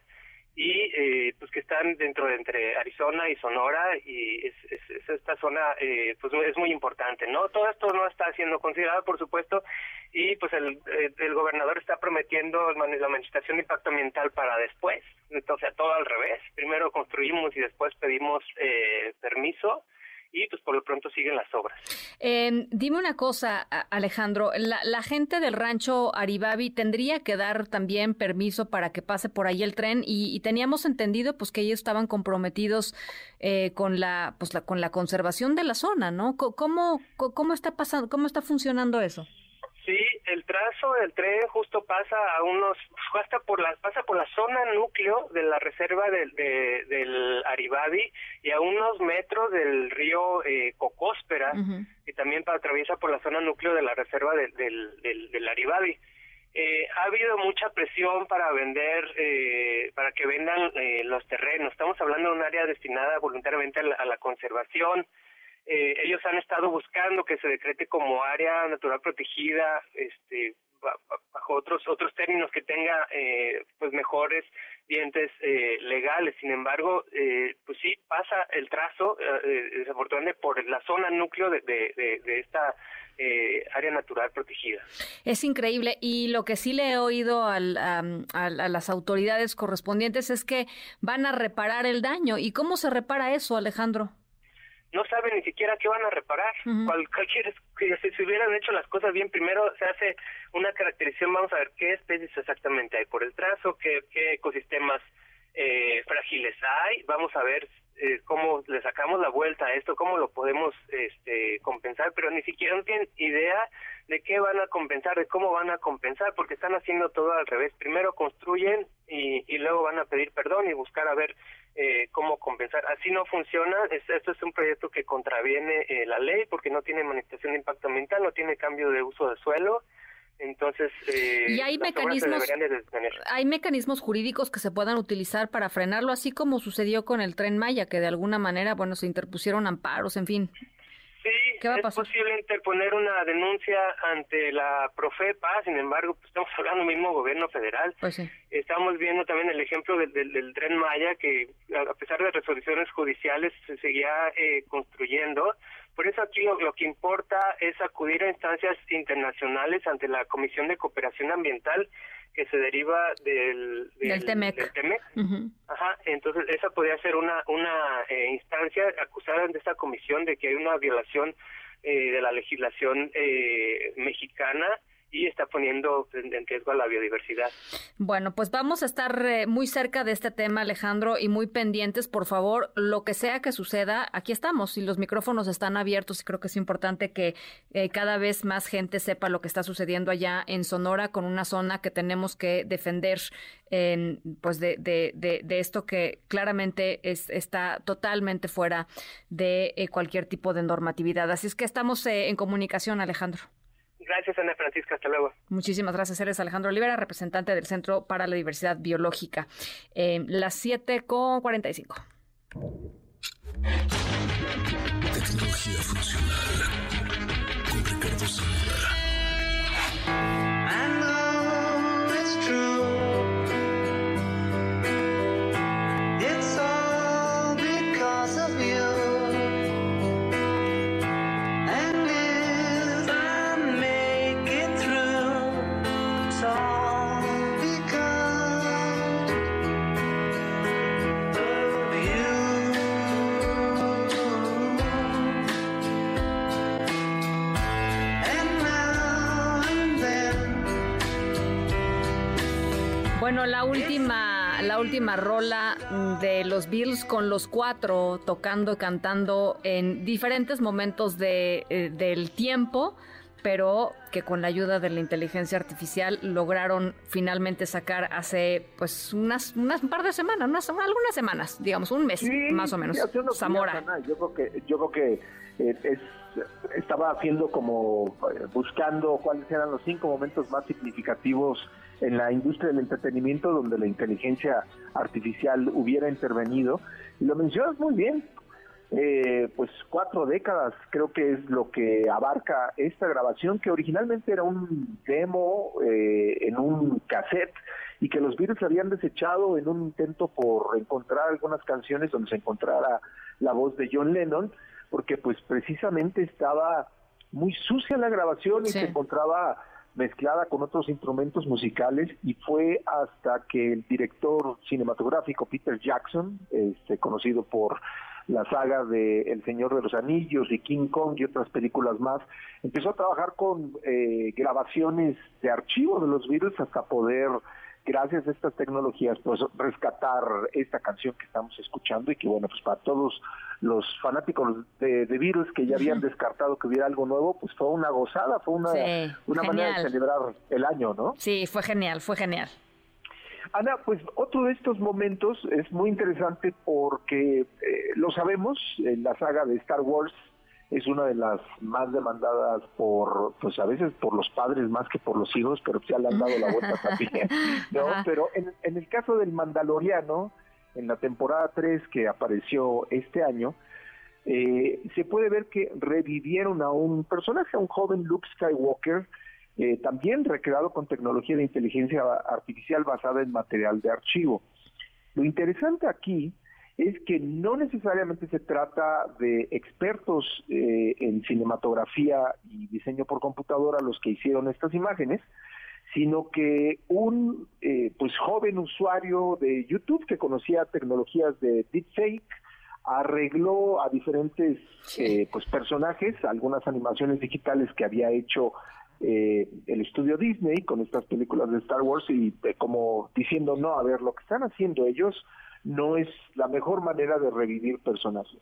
y eh, pues que están dentro de entre Arizona y Sonora y es, es, esta zona eh, pues es muy importante no todo esto no está siendo considerado por supuesto y pues el, el, gobernador está prometiendo la manifestación de impacto ambiental para después. Entonces todo al revés. Primero construimos y después pedimos eh, permiso y pues por lo pronto siguen las obras. Eh, dime una cosa, Alejandro, la, la, gente del rancho Aribabi tendría que dar también permiso para que pase por ahí el tren y, y teníamos entendido pues que ellos estaban comprometidos eh, con la pues la, con la conservación de la zona, ¿no? ¿Cómo, cómo está pasando, cómo está funcionando eso? Sí, el trazo del tren justo pasa a unos, hasta por la, pasa por la zona núcleo de la reserva del, de, del Aribabi y a unos metros del río eh, Cocóspera, que también atraviesa por la zona núcleo de la reserva del, del, del, Aribabi. Eh, ha habido mucha presión para vender, eh, para que vendan eh, los terrenos. Estamos hablando de un área destinada voluntariamente a la, a la conservación, eh, ellos han estado buscando que se decrete como área natural protegida, este, bajo otros otros términos que tenga eh, pues mejores dientes eh, legales. Sin embargo, eh, pues sí pasa el trazo eh, desafortunadamente por la zona núcleo de, de, de, esta eh, área natural protegida. Es increíble y lo que sí le he oído al, a, a, las autoridades correspondientes es que van a reparar el daño. ¿Y cómo se repara eso, Alejandro? No saben ni siquiera qué van a reparar. cualquier, que si se hubieran hecho las cosas bien, primero se hace una caracterización, vamos a ver qué especies exactamente hay por el trazo, qué, qué ecosistemas eh, frágiles hay, vamos a ver eh, cómo le sacamos la vuelta a esto, cómo lo podemos este, compensar, pero ni siquiera no tienen idea de qué van a compensar, de cómo van a compensar, porque están haciendo todo al revés. Primero construyen y, y luego van a pedir perdón y buscar a ver eh, cómo compensar. Así no funciona. esto es un proyecto que contraviene eh, la ley porque no tiene manifestación de impacto ambiental, no tiene cambio de uso de suelo. Entonces, eh, y hay mecanismos, hay mecanismos jurídicos que se puedan utilizar para frenarlo, así como sucedió con el tren Maya, que de alguna manera, bueno, se interpusieron amparos, en fin. Sí, es posible interponer una denuncia ante la Profepa, sin embargo, pues estamos *laughs* hablando del mismo gobierno federal. Pues estamos viendo también el ejemplo del, del, tren Maya, que a pesar de resoluciones judiciales se seguía eh, construyendo. Por eso aquí lo, que importa es acudir a instancias internacionales ante la Comisión de Cooperación Ambiental que se deriva del, del, TEMEC. Ajá, entonces esa podría ser una, una eh, instancia acusada de esta comisión de que hay una violación eh, de la legislación eh, mexicana y está poniendo en riesgo a la biodiversidad. Bueno, pues vamos a estar eh, muy cerca de este tema, Alejandro, y muy pendientes, por favor, lo que sea que suceda, aquí estamos y los micrófonos están abiertos y creo que es importante que eh, cada vez más gente sepa lo que está sucediendo allá en Sonora con una zona que tenemos que defender pues de, de, de, esto que claramente es, está totalmente fuera de eh, cualquier tipo de normatividad. Así es que estamos en comunicación, Alejandro. Gracias, Ana Francisca. Hasta luego. Muchísimas gracias. Eres Alejandro Olivera, representante del Centro para la Diversidad Biológica. Eh, las 7 con 45. Tecnología funcional con Ricardo Zamora. La última rola de los Beatles con los cuatro tocando y cantando en diferentes momentos de, eh, del tiempo pero que con la ayuda de la inteligencia artificial lograron finalmente sacar hace pues unas, unas un par de semanas, unas, algunas semanas, digamos, un mes más o menos. Zamora. yo creo que, yo creo que eh, es, estaba haciendo como eh, buscando cuáles eran los cinco momentos más significativos en la industria del entretenimiento donde la inteligencia artificial hubiera intervenido. Y lo mencionas muy bien, eh, pues cuatro décadas creo que es lo que abarca esta grabación que originalmente era un demo eh, en un cassette y que los Beatles habían desechado en un intento por encontrar algunas canciones donde se encontrara la voz de John Lennon porque pues precisamente estaba muy sucia la grabación y se encontraba mezclada con otros instrumentos musicales y fue hasta que el director cinematográfico Peter Jackson, este, conocido por la saga de El Señor de los Anillos y King Kong y otras películas más, empezó a trabajar con eh, grabaciones de archivos de los Beatles hasta poder gracias a estas tecnologías, pues rescatar esta canción que estamos escuchando y que bueno, pues para todos los fanáticos de, de Beatles que ya habían descartado que hubiera algo nuevo, pues fue una gozada, fue una, una manera de celebrar el año, ¿no? Sí, fue genial, fue genial. Ana, pues otro de estos momentos es muy interesante porque eh, lo sabemos, en la saga de Star Wars es una de las más demandadas por, pues a veces por los padres más que por los hijos, pero ya le han dado la vuelta también, *laughs* ¿no? Pero en, en el caso del Mandaloriano, en la temporada 3 que apareció este año, eh, se puede ver que revivieron a un personaje, a un joven Luke Skywalker, eh, también recreado con tecnología de inteligencia artificial basada en material de archivo. Lo interesante aquí es que no necesariamente se trata de expertos eh, en cinematografía y diseño por computadora los que hicieron estas imágenes, sino que un eh, pues joven usuario de YouTube que conocía tecnologías de deepfake arregló a diferentes pues personajes, algunas animaciones digitales que había hecho eh, el estudio Disney con estas películas de Star Wars y eh, como diciendo, no, a ver, lo que están haciendo ellos no es la mejor manera de revivir personajes.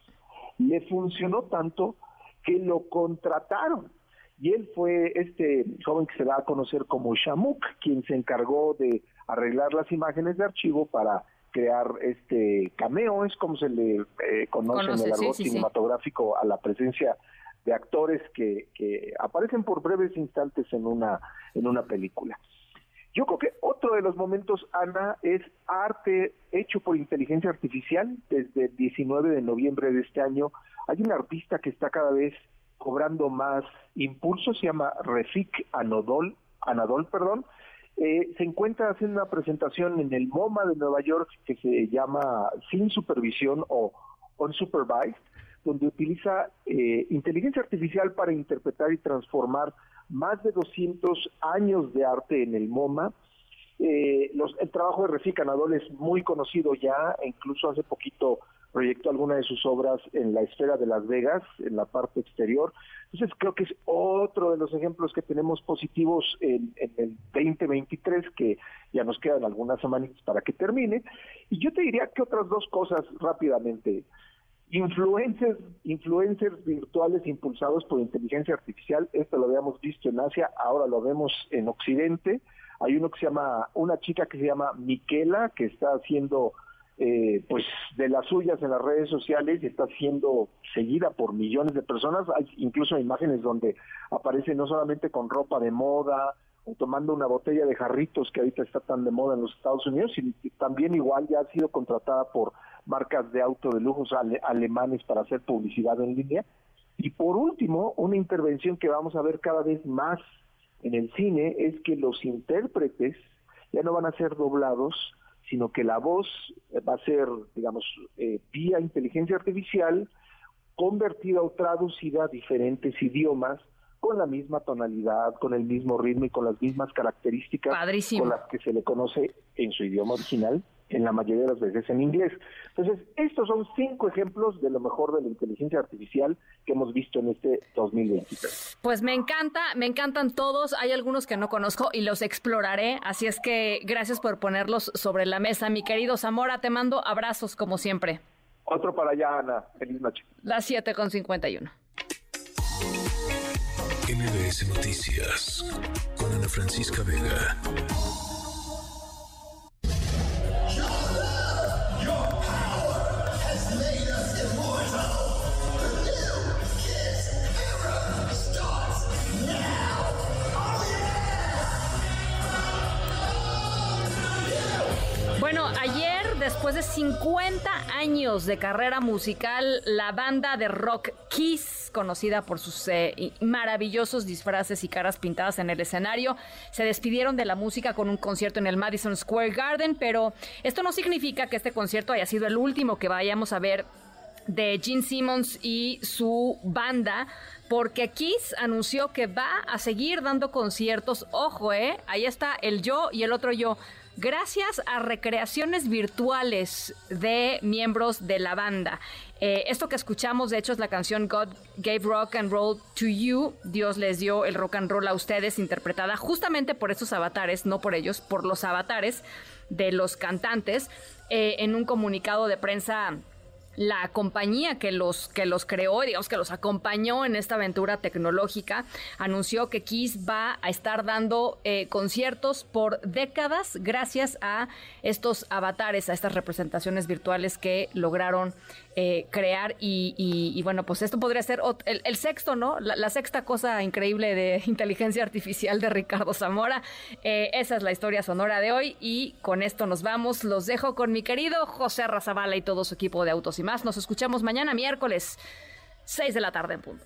Le funcionó tanto que lo contrataron. Y él fue este joven que se da a conocer como Shamuk, quien se encargó de arreglar las imágenes de archivo para crear este cameo, es como se le eh, conoce, en el argot cinematográfico a la presencia de actores que, que aparecen por breves instantes en una, en una película. Yo creo que otro de los momentos, Ana, es arte hecho por inteligencia artificial. Desde el 19 de noviembre de este año hay un artista que está cada vez cobrando más impulso, se llama Refik Anadol, Anadol perdón. Eh, se encuentra haciendo una presentación en el MoMA de Nueva York que se llama Sin Supervisión o Unsupervised, donde utiliza eh, inteligencia artificial para interpretar y transformar más de 200 años de arte en el MoMA. Eh, el trabajo de Refik Anadol es muy conocido ya, e incluso hace poquito proyectó alguna de sus obras en la esfera de Las Vegas, en la parte exterior. Entonces creo que es otro de los ejemplos que tenemos positivos en, el 2023, que ya nos quedan algunas semanas para que termine. Y yo te diría que otras dos cosas rápidamente. Influencers, influencers virtuales impulsados por inteligencia artificial, esto lo habíamos visto en Asia, ahora lo vemos en Occidente. Hay uno que se llama, una chica que se llama Miquela, que está haciendo eh, pues de las suyas en las redes sociales y está siendo seguida por millones de personas. Hay incluso imágenes donde aparece no solamente con ropa de moda o tomando una botella de jarritos que ahorita está tan de moda en los Estados Unidos, sino también igual ya ha sido contratada por marcas de auto de lujos alemanes para hacer publicidad en línea. Y por último, una intervención que vamos a ver cada vez más en el cine es que los intérpretes ya no van a ser doblados, sino que la voz va a ser, digamos, eh, vía inteligencia artificial, convertida o traducida a diferentes idiomas con la misma tonalidad, con el mismo ritmo y con las mismas características con las que se le conoce en su idioma original en la mayoría de las veces en inglés. Entonces, estos son cinco ejemplos de lo mejor de la inteligencia artificial que hemos visto en este 2023. Pues me encanta, me encantan todos. Hay algunos que no conozco y los exploraré. Así es que gracias por ponerlos sobre la mesa. Mi querido Zamora, te mando abrazos como siempre. Otro para allá, Ana. Feliz noche. Las 7 con 51. MBS Noticias con Ana Francisca Vega. Después de 50 años de carrera musical, la banda de rock Kiss, conocida por sus eh, maravillosos disfraces y caras pintadas en el escenario, se despidieron de la música con un concierto en el Madison Square Garden, pero esto no significa que este concierto haya sido el último que vayamos a ver de Gene Simmons y su banda, porque Kiss anunció que va a seguir dando conciertos. Ojo, eh, ahí está el yo y el otro yo gracias a recreaciones virtuales de miembros de la banda. Eh, esto que escuchamos, de hecho, es la canción God Gave Rock and Roll to You. Dios les dio el rock and roll a ustedes, interpretada justamente por esos avatares, no por ellos, por los avatares de los cantantes. Eh, en un comunicado de prensa la compañía que los, que los creó, digamos que los acompañó en esta aventura tecnológica, anunció que Kiss va a estar dando eh, conciertos por décadas gracias a estos avatares, a estas representaciones virtuales que lograron eh, crear y, bueno, pues esto podría ser el, sexto, ¿no? La, sexta cosa increíble de *laughs* inteligencia artificial de Ricardo Zamora. Eh, esa es la historia sonora de hoy y con esto nos vamos. Los dejo con mi querido José Razabala y todo su equipo de Autos y más. Nos escuchamos mañana miércoles, 6 de la tarde en punto.